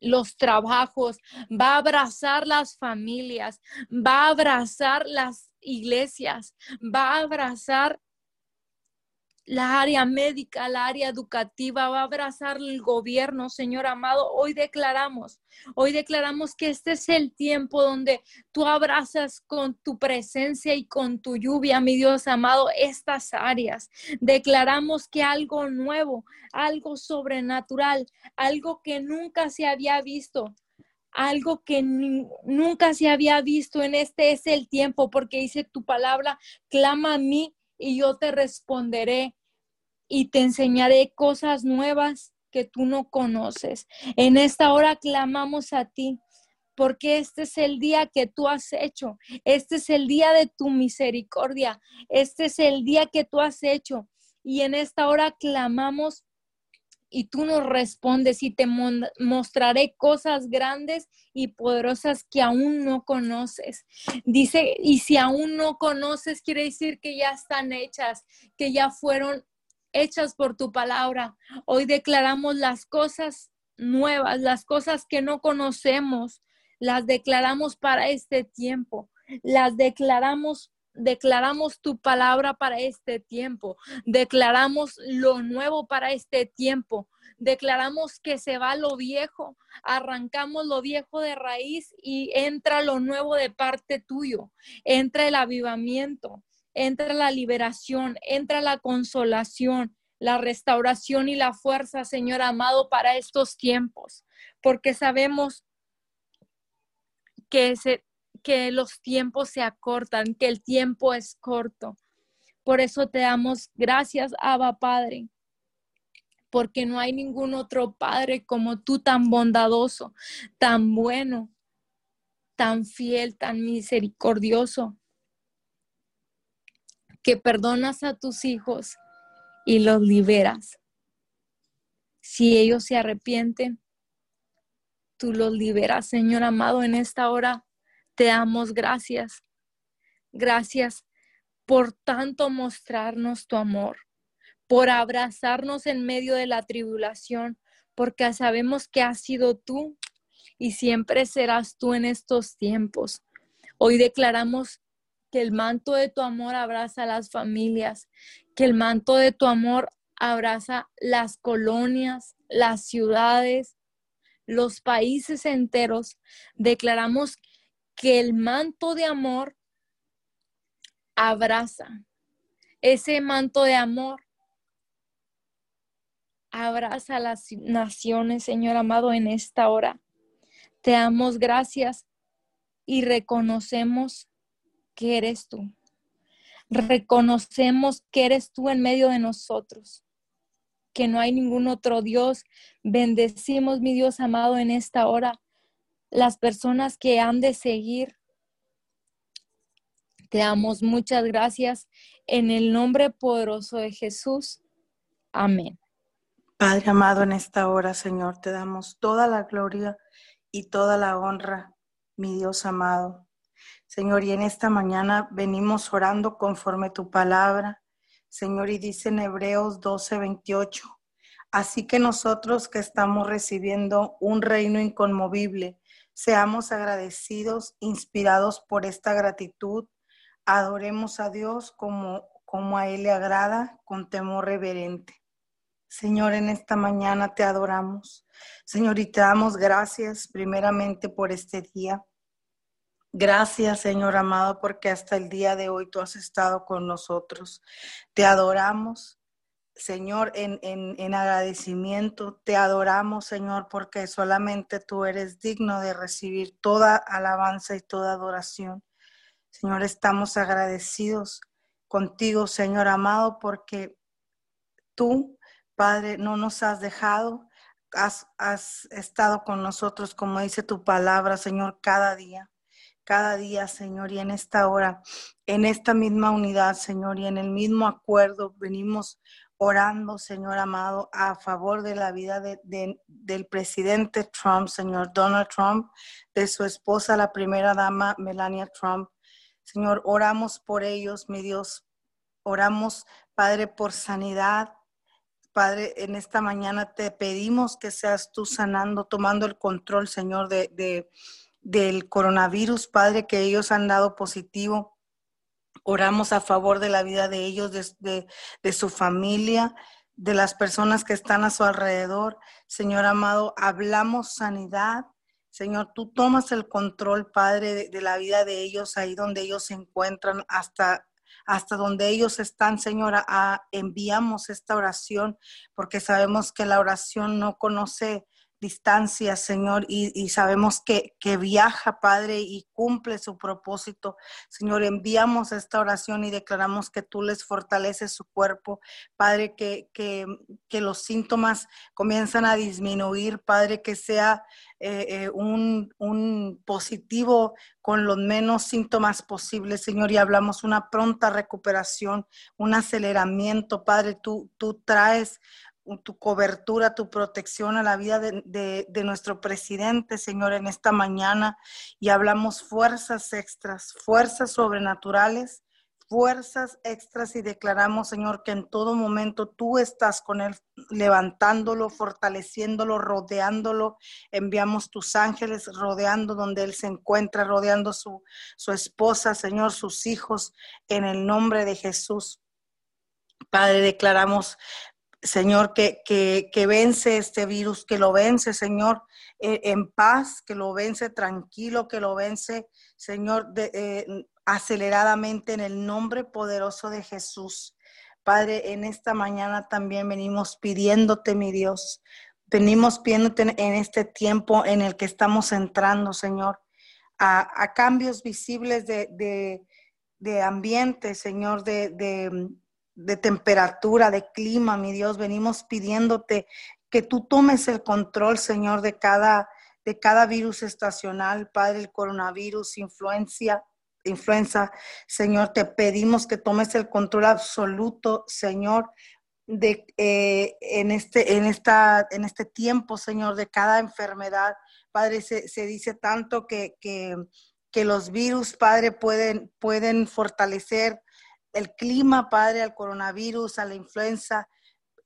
Speaker 2: los trabajos, va a abrazar las familias, va a abrazar las iglesias, va a abrazar la área médica, la área educativa, va a abrazar el gobierno, Señor amado. Hoy declaramos, hoy declaramos que este es el tiempo donde tú abrazas con tu presencia y con tu lluvia, mi Dios amado, estas áreas. Declaramos que algo nuevo, algo sobrenatural, algo que nunca se había visto, algo que nunca se había visto en este es el tiempo, porque dice tu palabra, clama a mí y yo te responderé y te enseñaré cosas nuevas que tú no conoces. En esta hora clamamos a ti porque este es el día que tú has hecho, este es el día de tu misericordia, este es el día que tú has hecho. Y en esta hora clamamos y tú nos respondes y te mostraré cosas grandes y poderosas que aún no conoces. Dice, y si aún no conoces, quiere decir que ya están hechas, que ya fueron hechas por tu palabra. Hoy declaramos las cosas nuevas, las cosas que no conocemos, las declaramos para este tiempo, las declaramos declaramos tu palabra para este tiempo, declaramos lo nuevo para este tiempo, declaramos que se va lo viejo, arrancamos lo viejo de raíz y entra lo nuevo de parte tuyo, entra el avivamiento, entra la liberación, entra la consolación, la restauración y la fuerza, Señor amado, para estos tiempos, porque sabemos que se, que los tiempos se acortan, que el tiempo es corto. Por eso te damos gracias, Abba Padre, porque no hay ningún otro Padre como tú tan bondadoso, tan bueno, tan fiel, tan misericordioso, que perdonas a tus hijos y los liberas. Si ellos se arrepienten, tú los liberas, Señor amado, en esta hora te damos gracias. Gracias por tanto mostrarnos tu amor, por abrazarnos en medio de la tribulación, porque sabemos que has sido tú y siempre serás tú en estos tiempos. Hoy declaramos que el manto de tu amor abraza a las familias, que el manto de tu amor abraza las colonias, las ciudades, los países enteros. Declaramos que el manto de amor abraza. Ese manto de amor abraza a las naciones, Señor amado, en esta hora. Te damos gracias y reconocemos que eres tú. Reconocemos que eres tú en medio de nosotros, que no hay ningún otro Dios. Bendecimos, mi Dios amado, en esta hora las personas que han de seguir. Te damos muchas gracias en el nombre poderoso de Jesús. Amén.
Speaker 3: Padre amado, en esta hora, Señor, te damos toda la gloria y toda la honra, mi Dios amado. Señor, y en esta mañana venimos orando conforme tu palabra. Señor, y dice en Hebreos 12, 28, así que nosotros que estamos recibiendo un reino inconmovible, Seamos agradecidos, inspirados por esta gratitud. Adoremos a Dios como, como a Él le agrada, con temor reverente. Señor, en esta mañana te adoramos. Señor, y te damos gracias primeramente por este día. Gracias, Señor amado, porque hasta el día de hoy tú has estado con nosotros. Te adoramos, Señor, en, en, agradecimiento te adoramos, Señor, porque solamente tú eres digno de recibir toda alabanza y toda adoración. Señor, estamos agradecidos contigo, Señor amado, porque tú, Padre, no nos has dejado, has, has estado con nosotros, como dice tu palabra, Señor, cada día cada día, Señor, y en esta hora, en esta misma unidad, Señor, y en el mismo acuerdo, venimos orando, Señor amado, a favor de la vida de, del presidente Trump, Señor Donald Trump, de su esposa, la primera dama, Melania Trump. Señor, oramos por ellos, mi Dios. Oramos, Padre, por sanidad. Padre, en esta mañana te pedimos que seas tú sanando, tomando el control, Señor, de, de del coronavirus, Padre, que ellos han dado positivo. Oramos a favor de la vida de ellos, de, de, su familia, de las personas que están a su alrededor. Señor amado, hablamos sanidad. Señor, tú tomas el control, Padre, de, la vida de ellos, ahí donde ellos se encuentran, hasta hasta donde ellos están, Señora, enviamos esta oración porque sabemos que la oración no conoce distancia, Señor, y, sabemos que, viaja, Padre, y cumple su propósito. Señor, enviamos esta oración y declaramos que tú les fortaleces su cuerpo, Padre, que, que, que los síntomas comienzan a disminuir, Padre, que sea eh, eh, un, un positivo con los menos síntomas posibles, Señor, y hablamos una pronta recuperación, un aceleramiento, Padre, tú, tú traes tu cobertura, tu protección a la vida de, nuestro presidente, Señor, en esta mañana. Y hablamos fuerzas extras, fuerzas sobrenaturales, fuerzas extras y declaramos, Señor, que en todo momento tú estás con él, levantándolo, fortaleciéndolo, rodeándolo. Enviamos tus ángeles rodeando donde él se encuentra, rodeando su, su esposa, Señor, sus hijos, en el nombre de Jesús. Padre, declaramos Señor, que, que, vence este virus, que lo vence, Señor, eh, en paz, que lo vence tranquilo, que lo vence, Señor, eh, aceleradamente en el nombre poderoso de Jesús. Padre, en esta mañana también venimos pidiéndote, mi Dios, venimos pidiéndote en este tiempo en el que estamos entrando, Señor, a, cambios visibles de, de, ambiente, Señor, de de temperatura, de clima, mi Dios, venimos pidiéndote que tú tomes el control, Señor, de cada, de cada virus estacional, Padre, el coronavirus, influencia, influenza, Señor, te pedimos que tomes el control absoluto, Señor, de eh, en este en esta en este tiempo, Señor, de cada enfermedad. Padre, se, se dice tanto que, que, que, los virus, Padre, pueden, pueden fortalecer el clima, Padre, al coronavirus, a la influenza,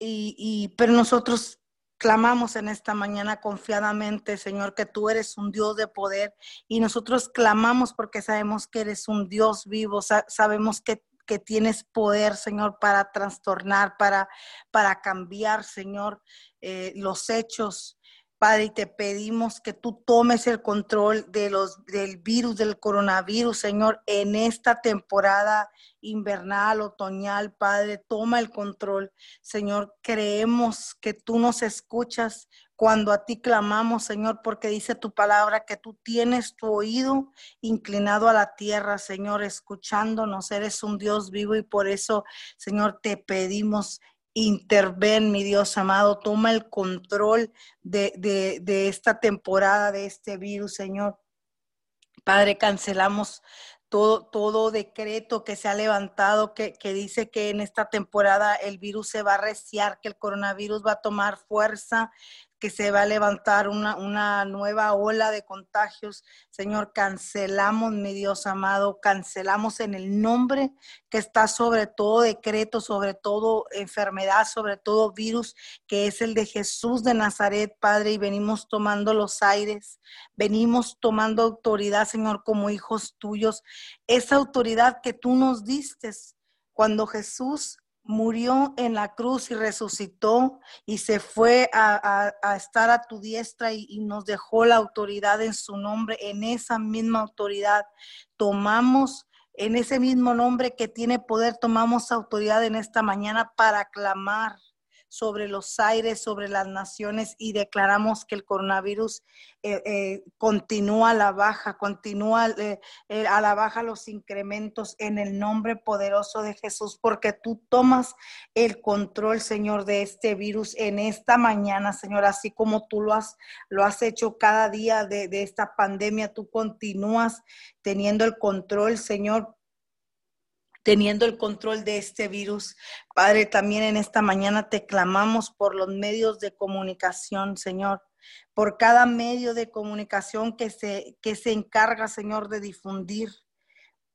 Speaker 3: y, pero nosotros clamamos en esta mañana confiadamente, Señor, que tú eres un Dios de poder y nosotros clamamos porque sabemos que eres un Dios vivo, sabemos que, tienes poder, Señor, para trastornar, para, para cambiar, Señor, eh, los hechos, Padre, y te pedimos que tú tomes el control de los, del virus, del coronavirus, Señor, en esta temporada invernal, otoñal, Padre, toma el control. Señor, creemos que tú nos escuchas cuando a ti clamamos, Señor, porque dice tu palabra que tú tienes tu oído inclinado a la tierra, Señor, escuchándonos. Eres un Dios vivo y por eso, Señor, te pedimos interven, mi Dios amado, toma el control de, de, esta temporada, de este virus, Señor. Padre, cancelamos todo, todo decreto que se ha levantado que, que, dice que en esta temporada el virus se va a reciar, que el coronavirus va a tomar fuerza, que se va a levantar una, una nueva ola de contagios. Señor, cancelamos, mi Dios amado, cancelamos en el nombre que está sobre todo decreto, sobre todo enfermedad, sobre todo virus, que es el de Jesús de Nazaret, Padre, y venimos tomando los aires, venimos tomando autoridad, Señor, como hijos tuyos, esa autoridad que tú nos diste cuando Jesús murió en la cruz y resucitó y se fue a, estar a tu diestra y, y, nos dejó la autoridad en su nombre. En esa misma autoridad tomamos, en ese mismo nombre que tiene poder, tomamos autoridad en esta mañana para clamar sobre los aires, sobre las naciones y declaramos que el coronavirus eh, eh, continúa a la baja, continúa eh, a la baja los incrementos en el nombre poderoso de Jesús, porque tú tomas el control, Señor, de este virus en esta mañana, Señor, así como tú lo has, lo has hecho cada día de, de esta pandemia, tú continúas teniendo el control, Señor, teniendo el control de este virus. Padre, también en esta mañana te clamamos por los medios de comunicación, Señor, por cada medio de comunicación que se, que se encarga, Señor, de difundir.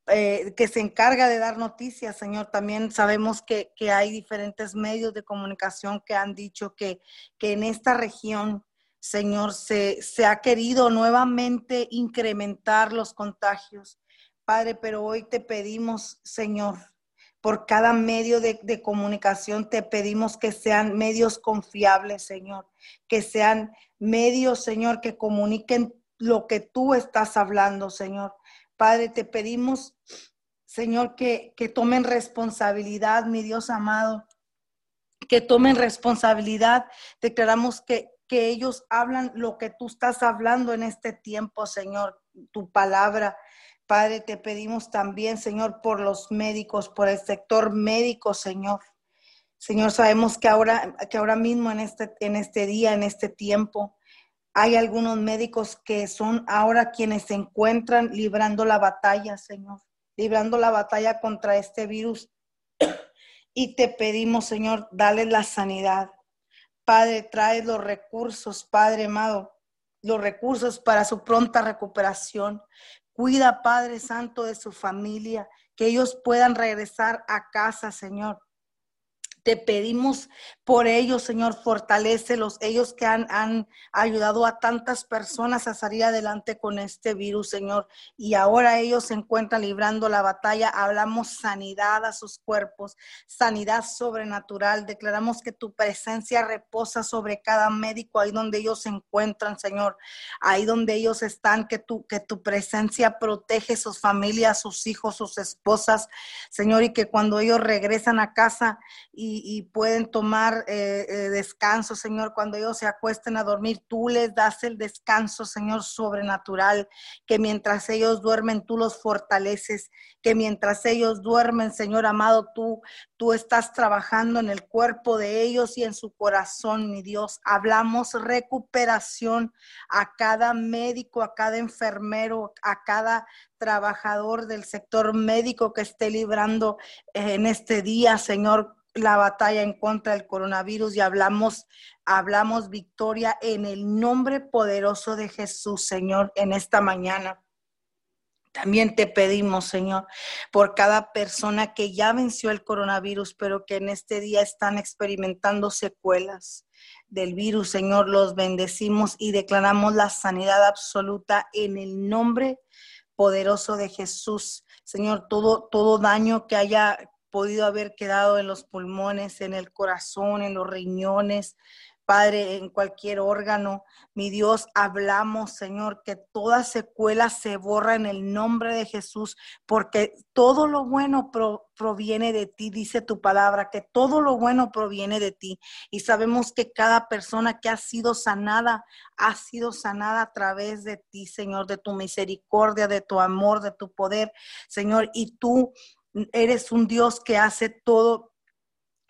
Speaker 3: Eh, que se encarga de dar noticias, Señor. También sabemos que, hay diferentes medios de comunicación que han dicho que, que en esta región, Señor, se, se ha querido nuevamente incrementar los contagios. Padre, pero hoy te pedimos, Señor, por cada medio de, comunicación, te pedimos que sean medios confiables, Señor, que sean medios, Señor, que comuniquen lo que tú estás hablando, Señor. Padre, te pedimos, Señor, que, que tomen responsabilidad, mi Dios amado, que tomen responsabilidad. Declaramos que, que ellos hablan lo que tú estás hablando en este tiempo, Señor, tu palabra. Padre, te pedimos también, Señor, por los médicos, por el sector médico, Señor. Señor, sabemos que ahora, que ahora mismo en este, en este día, en este tiempo, hay algunos médicos que son ahora quienes se encuentran librando la batalla, Señor, librando la batalla contra este virus. Y te pedimos, Señor, dale la sanidad. Padre, trae los recursos, Padre amado, los recursos para su pronta recuperación. Cuida, Padre Santo, de su familia, que ellos puedan regresar a casa, Señor. Te pedimos por ellos, Señor, fortalecelos, ellos que han, han, ayudado a tantas personas a salir adelante con este virus, Señor. Y ahora ellos se encuentran librando la batalla. Hablamos sanidad a sus cuerpos, sanidad sobrenatural. Declaramos que tu presencia reposa sobre cada médico ahí donde ellos se encuentran, Señor. Ahí donde ellos están, que tu, que tu presencia protege sus familias, sus hijos, sus esposas, Señor, y que cuando ellos regresan a casa y y, pueden tomar eh, eh, descanso, Señor, cuando ellos se acuesten a dormir, tú les das el descanso, Señor, sobrenatural, que mientras ellos duermen, tú los fortaleces, que mientras ellos duermen, Señor amado, tú, tú estás trabajando en el cuerpo de ellos y en su corazón, mi Dios. Hablamos recuperación a cada médico, a cada enfermero, a cada trabajador del sector médico que esté librando en este día, Señor la batalla en contra del coronavirus y hablamos, hablamos victoria en el nombre poderoso de Jesús, Señor, en esta mañana. También te pedimos, Señor, por cada persona que ya venció el coronavirus, pero que en este día están experimentando secuelas del virus, Señor, los bendecimos y declaramos la sanidad absoluta en el nombre poderoso de Jesús. Señor, todo, todo daño que haya podido haber quedado en los pulmones, en el corazón, en los riñones, Padre, en cualquier órgano. Mi Dios, hablamos, Señor, que toda secuela se borra en el nombre de Jesús, porque todo lo bueno proviene de ti, dice tu palabra, que todo lo bueno proviene de ti. Y sabemos que cada persona que ha sido sanada, ha sido sanada a través de ti, Señor, de tu misericordia, de tu amor, de tu poder, Señor. Y tú Eres un Dios que hace todo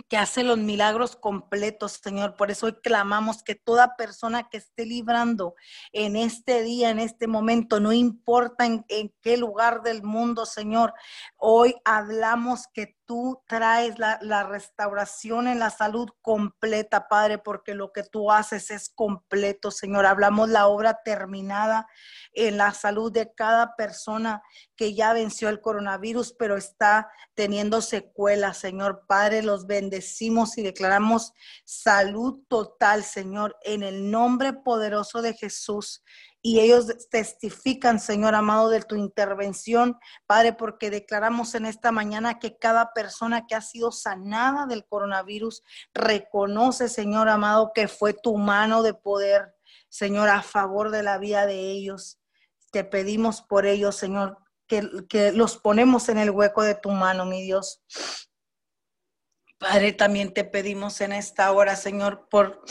Speaker 3: que hace los milagros completos, Señor. Por eso hoy clamamos que toda persona que esté librando en este día, en este momento, no importa en, qué lugar del mundo, Señor, hoy hablamos que tú traes la, restauración en la salud completa, Padre, porque lo que tú haces es completo, Señor. Hablamos la obra terminada en la salud de cada persona que ya venció el coronavirus, pero está teniendo secuelas, Señor. Padre, los bendecimos y declaramos salud total, Señor, en el nombre poderoso de Jesús y ellos testifican, Señor amado, de tu intervención, Padre, porque declaramos en esta mañana que cada persona que ha sido sanada del coronavirus reconoce, Señor amado, que fue tu mano de poder, Señor, a favor de la vida de ellos. Te pedimos por ellos, Señor, que, los ponemos en el hueco de tu mano, mi Dios. Padre, también te pedimos en esta hora, Señor, por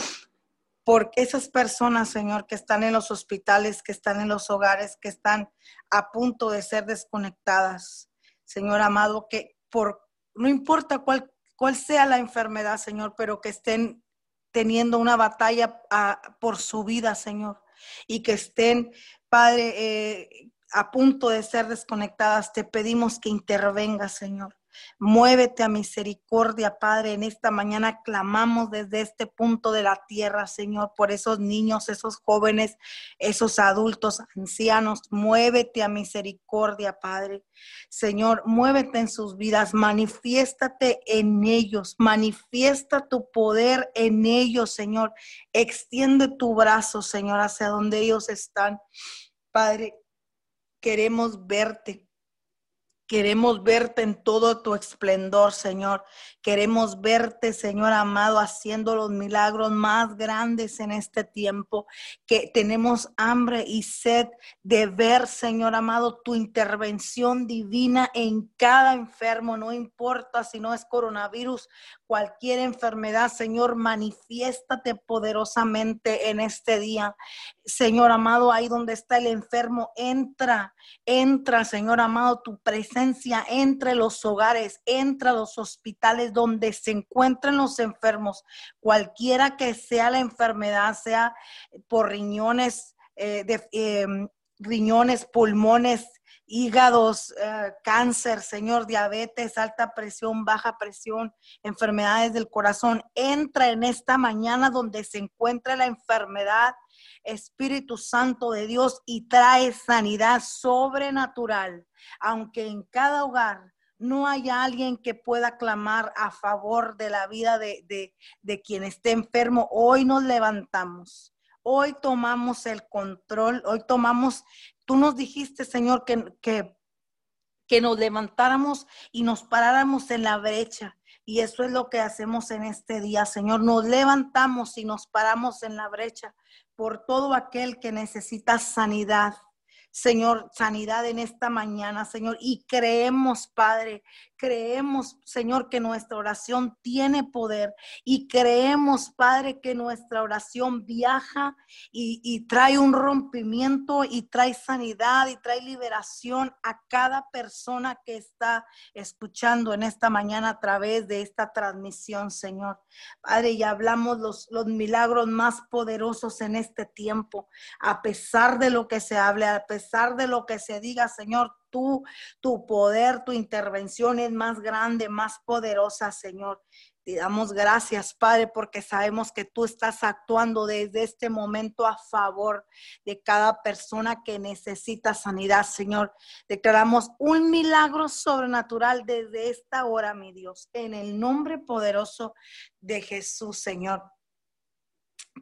Speaker 3: porque esas personas, Señor, que están en los hospitales, que están en los hogares, que están a punto de ser desconectadas, Señor amado, que por no importa cuál, cuál sea la enfermedad, Señor, pero que estén teniendo una batalla ah, por su vida, Señor, y que estén, Padre, eh, a punto de ser desconectadas, te pedimos que intervenga, Señor. Muévete a misericordia, Padre. En esta mañana clamamos desde este punto de la tierra, Señor, por esos niños, esos jóvenes, esos adultos, ancianos. Muévete a misericordia, Padre. Señor, muévete en sus vidas, manifiéstate en ellos, manifiesta tu poder en ellos, Señor. Extiende tu brazo, Señor, hacia donde ellos están. Padre, queremos verte. Queremos verte en todo tu esplendor, Señor. Queremos verte, Señor amado, haciendo los milagros más grandes en este tiempo. Que tenemos hambre y sed de ver, Señor amado, tu intervención divina en cada enfermo. No importa si no es coronavirus, cualquier enfermedad, Señor, manifiéstate poderosamente en este día. Señor amado, ahí donde está el enfermo, entra, entra, Señor amado, tu presencia entre los hogares, entra a los hospitales donde se encuentren los enfermos, cualquiera que sea la enfermedad, sea por riñones, eh, de, em, riñones, pulmones, hígados, eh, cáncer, Señor, diabetes, alta presión, baja presión, enfermedades del corazón. Entra en esta mañana donde se encuentra la enfermedad, Espíritu Santo de Dios, y trae sanidad sobrenatural, aunque en cada hogar no haya alguien que pueda clamar a favor de la vida de, de, de quien esté enfermo. Hoy nos levantamos hoy tomamos el control, hoy tomamos Tú nos dijiste, Señor, que, que, que nos levantáramos y nos paráramos en la brecha. Y eso es lo que hacemos en este día, Señor. Nos levantamos y nos paramos en la brecha por todo aquel que necesita sanidad. Señor, sanidad en esta mañana, Señor. Y creemos, Padre, creemos, Señor, que nuestra oración tiene poder y creemos, Padre, que nuestra oración viaja y, trae un rompimiento y trae sanidad y trae liberación a cada persona que está escuchando en esta mañana a través de esta transmisión, Señor. Padre, y hablamos los, los milagros más poderosos en este tiempo, a pesar de lo que se hable, a pesar de lo que se diga, Señor tú, tu poder, tu intervención es más grande, más poderosa, Señor. Te damos gracias, Padre, porque sabemos que tú estás actuando desde este momento a favor de cada persona que necesita sanidad, Señor. Declaramos un milagro sobrenatural desde esta hora, mi Dios, en el nombre poderoso de Jesús, Señor.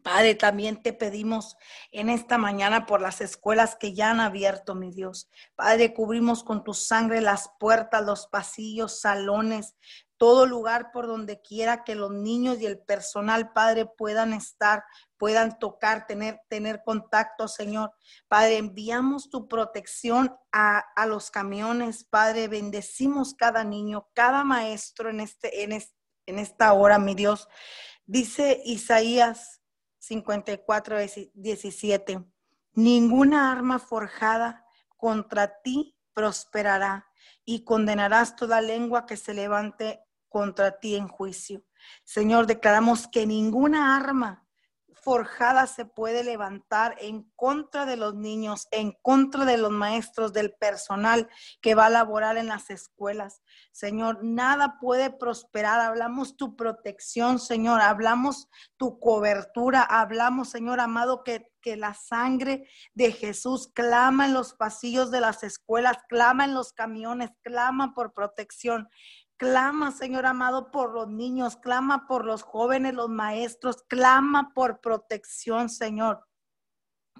Speaker 3: Padre, también te pedimos en esta mañana por las escuelas que ya han abierto, mi Dios. Padre, cubrimos con tu sangre las puertas, los pasillos, salones, todo lugar por donde quiera que los niños y el personal, Padre, puedan estar, puedan tocar, tener, tener contacto, Señor. Padre, enviamos tu protección a, a los camiones, Padre, bendecimos cada niño, cada maestro en, este, en, en esta hora, mi Dios. Dice Isaías 54, 17. Ninguna arma forjada contra ti prosperará y condenarás toda lengua que se levante contra ti en juicio. Señor, declaramos que ninguna arma forjada se puede levantar en contra de los niños, en contra de los maestros, del personal que va a laborar en las escuelas. Señor, nada puede prosperar. Hablamos tu protección, Señor. Hablamos tu cobertura. Hablamos, Señor amado, que, que la sangre de Jesús clama en los pasillos de las escuelas, clama en los camiones, clama por protección. Clama, Señor amado, por los niños, clama por los jóvenes, los maestros, clama por protección, Señor.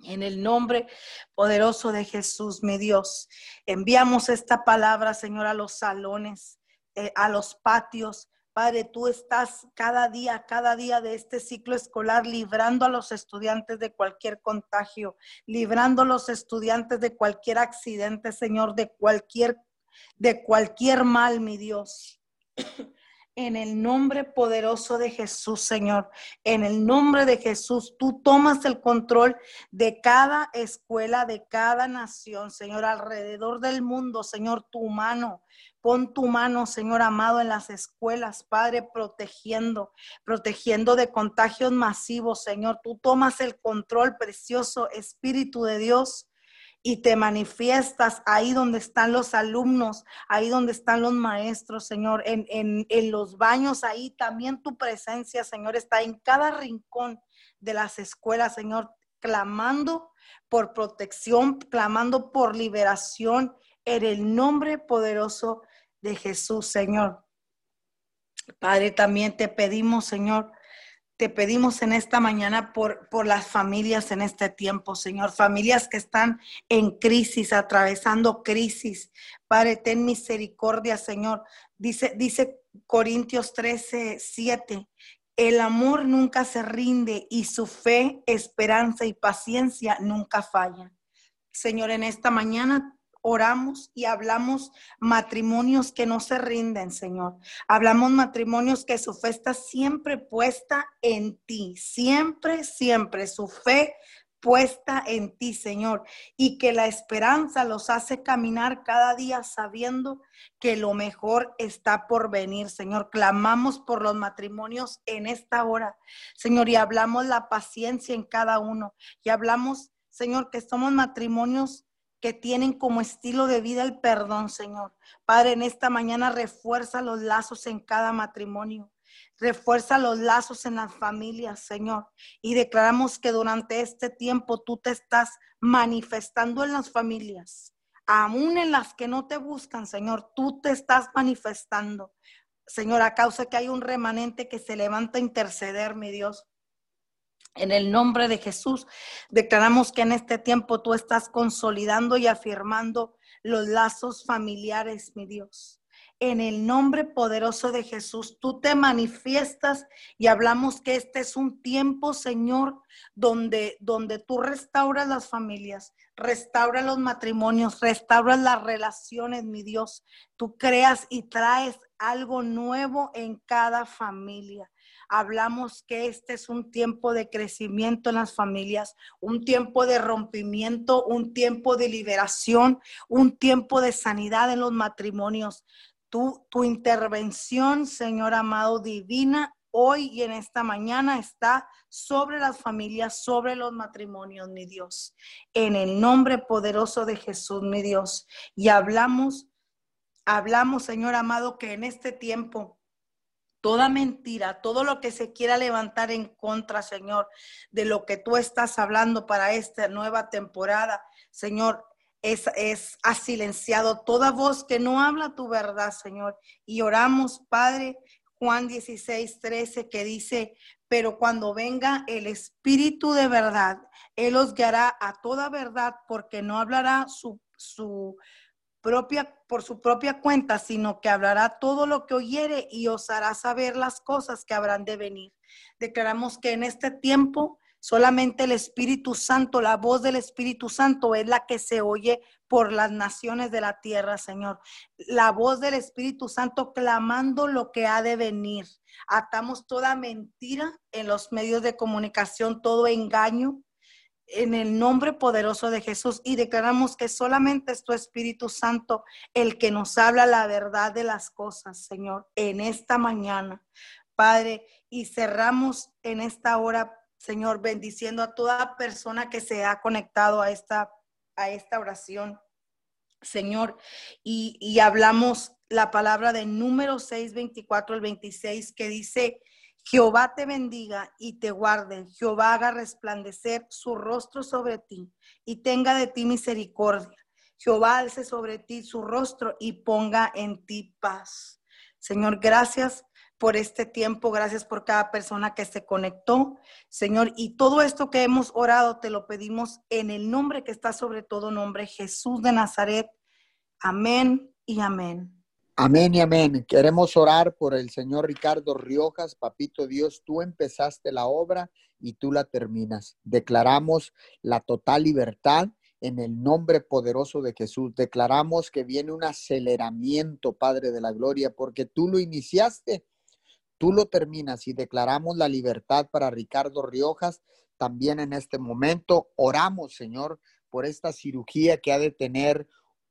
Speaker 3: En el nombre poderoso de Jesús, mi Dios, enviamos esta palabra, Señor, a los salones, eh, a los patios. Padre, tú estás cada día, cada día de este ciclo escolar librando a los estudiantes de cualquier contagio, librando a los estudiantes de cualquier accidente, Señor, de cualquier de cualquier mal, mi Dios. en el nombre poderoso de Jesús, Señor. En el nombre de Jesús, tú tomas el control de cada escuela, de cada nación, Señor, alrededor del mundo, Señor, tu mano. Pon tu mano, Señor amado, en las escuelas, Padre, protegiendo, protegiendo de contagios masivos, Señor. Tú tomas el control, precioso Espíritu de Dios y te manifiestas ahí donde están los alumnos, ahí donde están los maestros, Señor, en, en, los baños, ahí también tu presencia, Señor, está en cada rincón de las escuelas, Señor, clamando por protección, clamando por liberación en el nombre poderoso de Jesús, Señor. Padre, también te pedimos, Señor, te pedimos en esta mañana por, por las familias en este tiempo, Señor. Familias que están en crisis, atravesando crisis. Padre, ten misericordia, Señor. Dice, dice Corintios 13, 7. El amor nunca se rinde y su fe, esperanza y paciencia nunca fallan. Señor, en esta mañana oramos y hablamos matrimonios que no se rinden, Señor. Hablamos matrimonios que su fe está siempre puesta en ti, siempre, siempre su fe puesta en ti, Señor, y que la esperanza los hace caminar cada día sabiendo que lo mejor está por venir, Señor. Clamamos por los matrimonios en esta hora, Señor, y hablamos la paciencia en cada uno, y hablamos, Señor, que somos matrimonios que tienen como estilo de vida el perdón, Señor. Padre, en esta mañana refuerza los lazos en cada matrimonio. Refuerza los lazos en las familias, Señor. Y declaramos que durante este tiempo tú te estás manifestando en las familias. Aún en las que no te buscan, Señor, tú te estás manifestando. Señor, a causa que hay un remanente que se levanta a interceder, mi Dios. En el nombre de Jesús, declaramos que en este tiempo tú estás consolidando y afirmando los lazos familiares, mi Dios. En el nombre poderoso de Jesús, tú te manifiestas y hablamos que este es un tiempo, Señor, donde, donde tú restauras las familias, restauras los matrimonios, restauras las relaciones, mi Dios. Tú creas y traes algo nuevo en cada familia hablamos que este es un tiempo de crecimiento en las familias, un tiempo de rompimiento, un tiempo de liberación, un tiempo de sanidad en los matrimonios. Tu, tu intervención, Señor amado, divina, hoy y en esta mañana está sobre las familias, sobre los matrimonios, mi Dios. En el nombre poderoso de Jesús, mi Dios. Y hablamos, hablamos, Señor amado, que en este tiempo toda mentira, todo lo que se quiera levantar en contra, Señor, de lo que tú estás hablando para esta nueva temporada, Señor, es, es ha silenciado toda voz que no habla tu verdad, Señor. Y oramos, Padre, Juan 16, 13, que dice, pero cuando venga el Espíritu de verdad, Él os guiará a toda verdad, porque no hablará su, su propia, por su propia cuenta, sino que hablará todo lo que oyere y os hará saber las cosas que habrán de venir. Declaramos que en este tiempo solamente el Espíritu Santo, la voz del Espíritu Santo es la que se oye por las naciones de la tierra, Señor. La voz del Espíritu Santo clamando lo que ha de venir. Atamos toda mentira en los medios de comunicación, todo engaño, en el nombre poderoso de Jesús y declaramos que solamente es tu Espíritu Santo el que nos habla la verdad de las cosas, Señor, en esta mañana, Padre, y cerramos en esta hora, Señor, bendiciendo a toda persona que se ha conectado a esta, a esta oración, Señor, y, y hablamos la palabra de número 6, 24 al 26, que dice, Jehová te bendiga y te guarde. Jehová haga resplandecer su rostro sobre ti y tenga de ti misericordia. Jehová alce sobre ti su rostro y ponga en ti paz. Señor, gracias por este tiempo, gracias por cada persona que se conectó, Señor, y todo esto que hemos orado te lo pedimos en el nombre que está sobre todo nombre, Jesús de Nazaret. Amén y amén.
Speaker 1: Amén y amén. Queremos orar por el señor Ricardo Riojas. Papito Dios, tú empezaste la obra y tú la terminas. Declaramos la total libertad en el nombre poderoso de Jesús. Declaramos que viene un aceleramiento, Padre de la Gloria, porque tú lo iniciaste tú lo terminas y declaramos la libertad para Ricardo Riojas, también en este momento oramos, Señor, por esta cirugía que ha de tener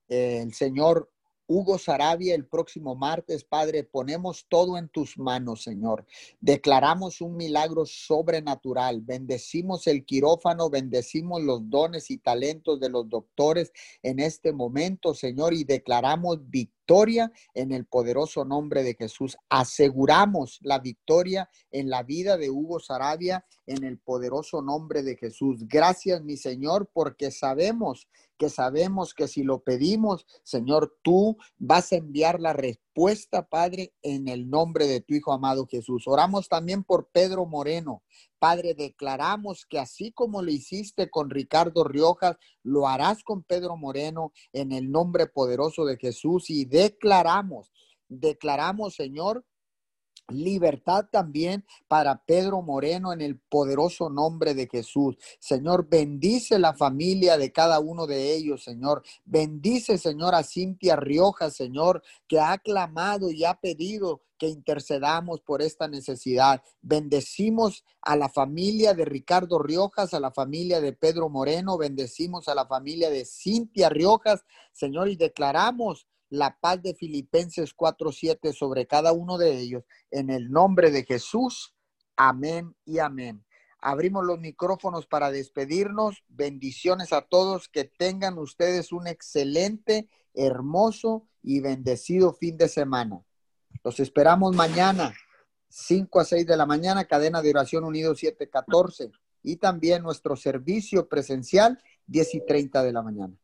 Speaker 1: eh, el Señor Hugo Sarabia el próximo martes, Padre, ponemos todo en tus manos, Señor. Declaramos un milagro sobrenatural. Bendecimos el quirófano, bendecimos los dones y talentos de los doctores en este momento, Señor, y declaramos victoria victoria en el poderoso nombre de Jesús. Aseguramos la victoria en la vida de Hugo Sarabia en el poderoso nombre de Jesús. Gracias, mi Señor, porque sabemos que sabemos que si lo pedimos, Señor, tú vas a enviar la respuesta, Padre, en el nombre de tu Hijo amado Jesús. Oramos también por Pedro Moreno. Padre, declaramos que así como lo hiciste con Ricardo Riojas, lo harás con Pedro Moreno en el nombre poderoso de Jesús y declaramos, declaramos, Señor, Libertad también para Pedro Moreno en el poderoso nombre de Jesús. Señor, bendice la familia de cada uno de ellos, Señor. Bendice, Señor, a Cintia Rioja, Señor, que ha clamado y ha pedido que intercedamos por esta necesidad. Bendecimos a la familia de Ricardo Riojas, a la familia de Pedro Moreno, bendecimos a la familia de Cintia Riojas, Señor, y declaramos la paz de Filipenses 4:7 sobre cada uno de ellos. En el nombre de Jesús. Amén y amén. Abrimos los micrófonos para despedirnos. Bendiciones a todos. Que tengan ustedes un excelente, hermoso y bendecido fin de semana. Los esperamos mañana, 5 a 6 de la mañana, cadena de oración unido 714. Y también nuestro servicio presencial, 10 y 30 de la mañana.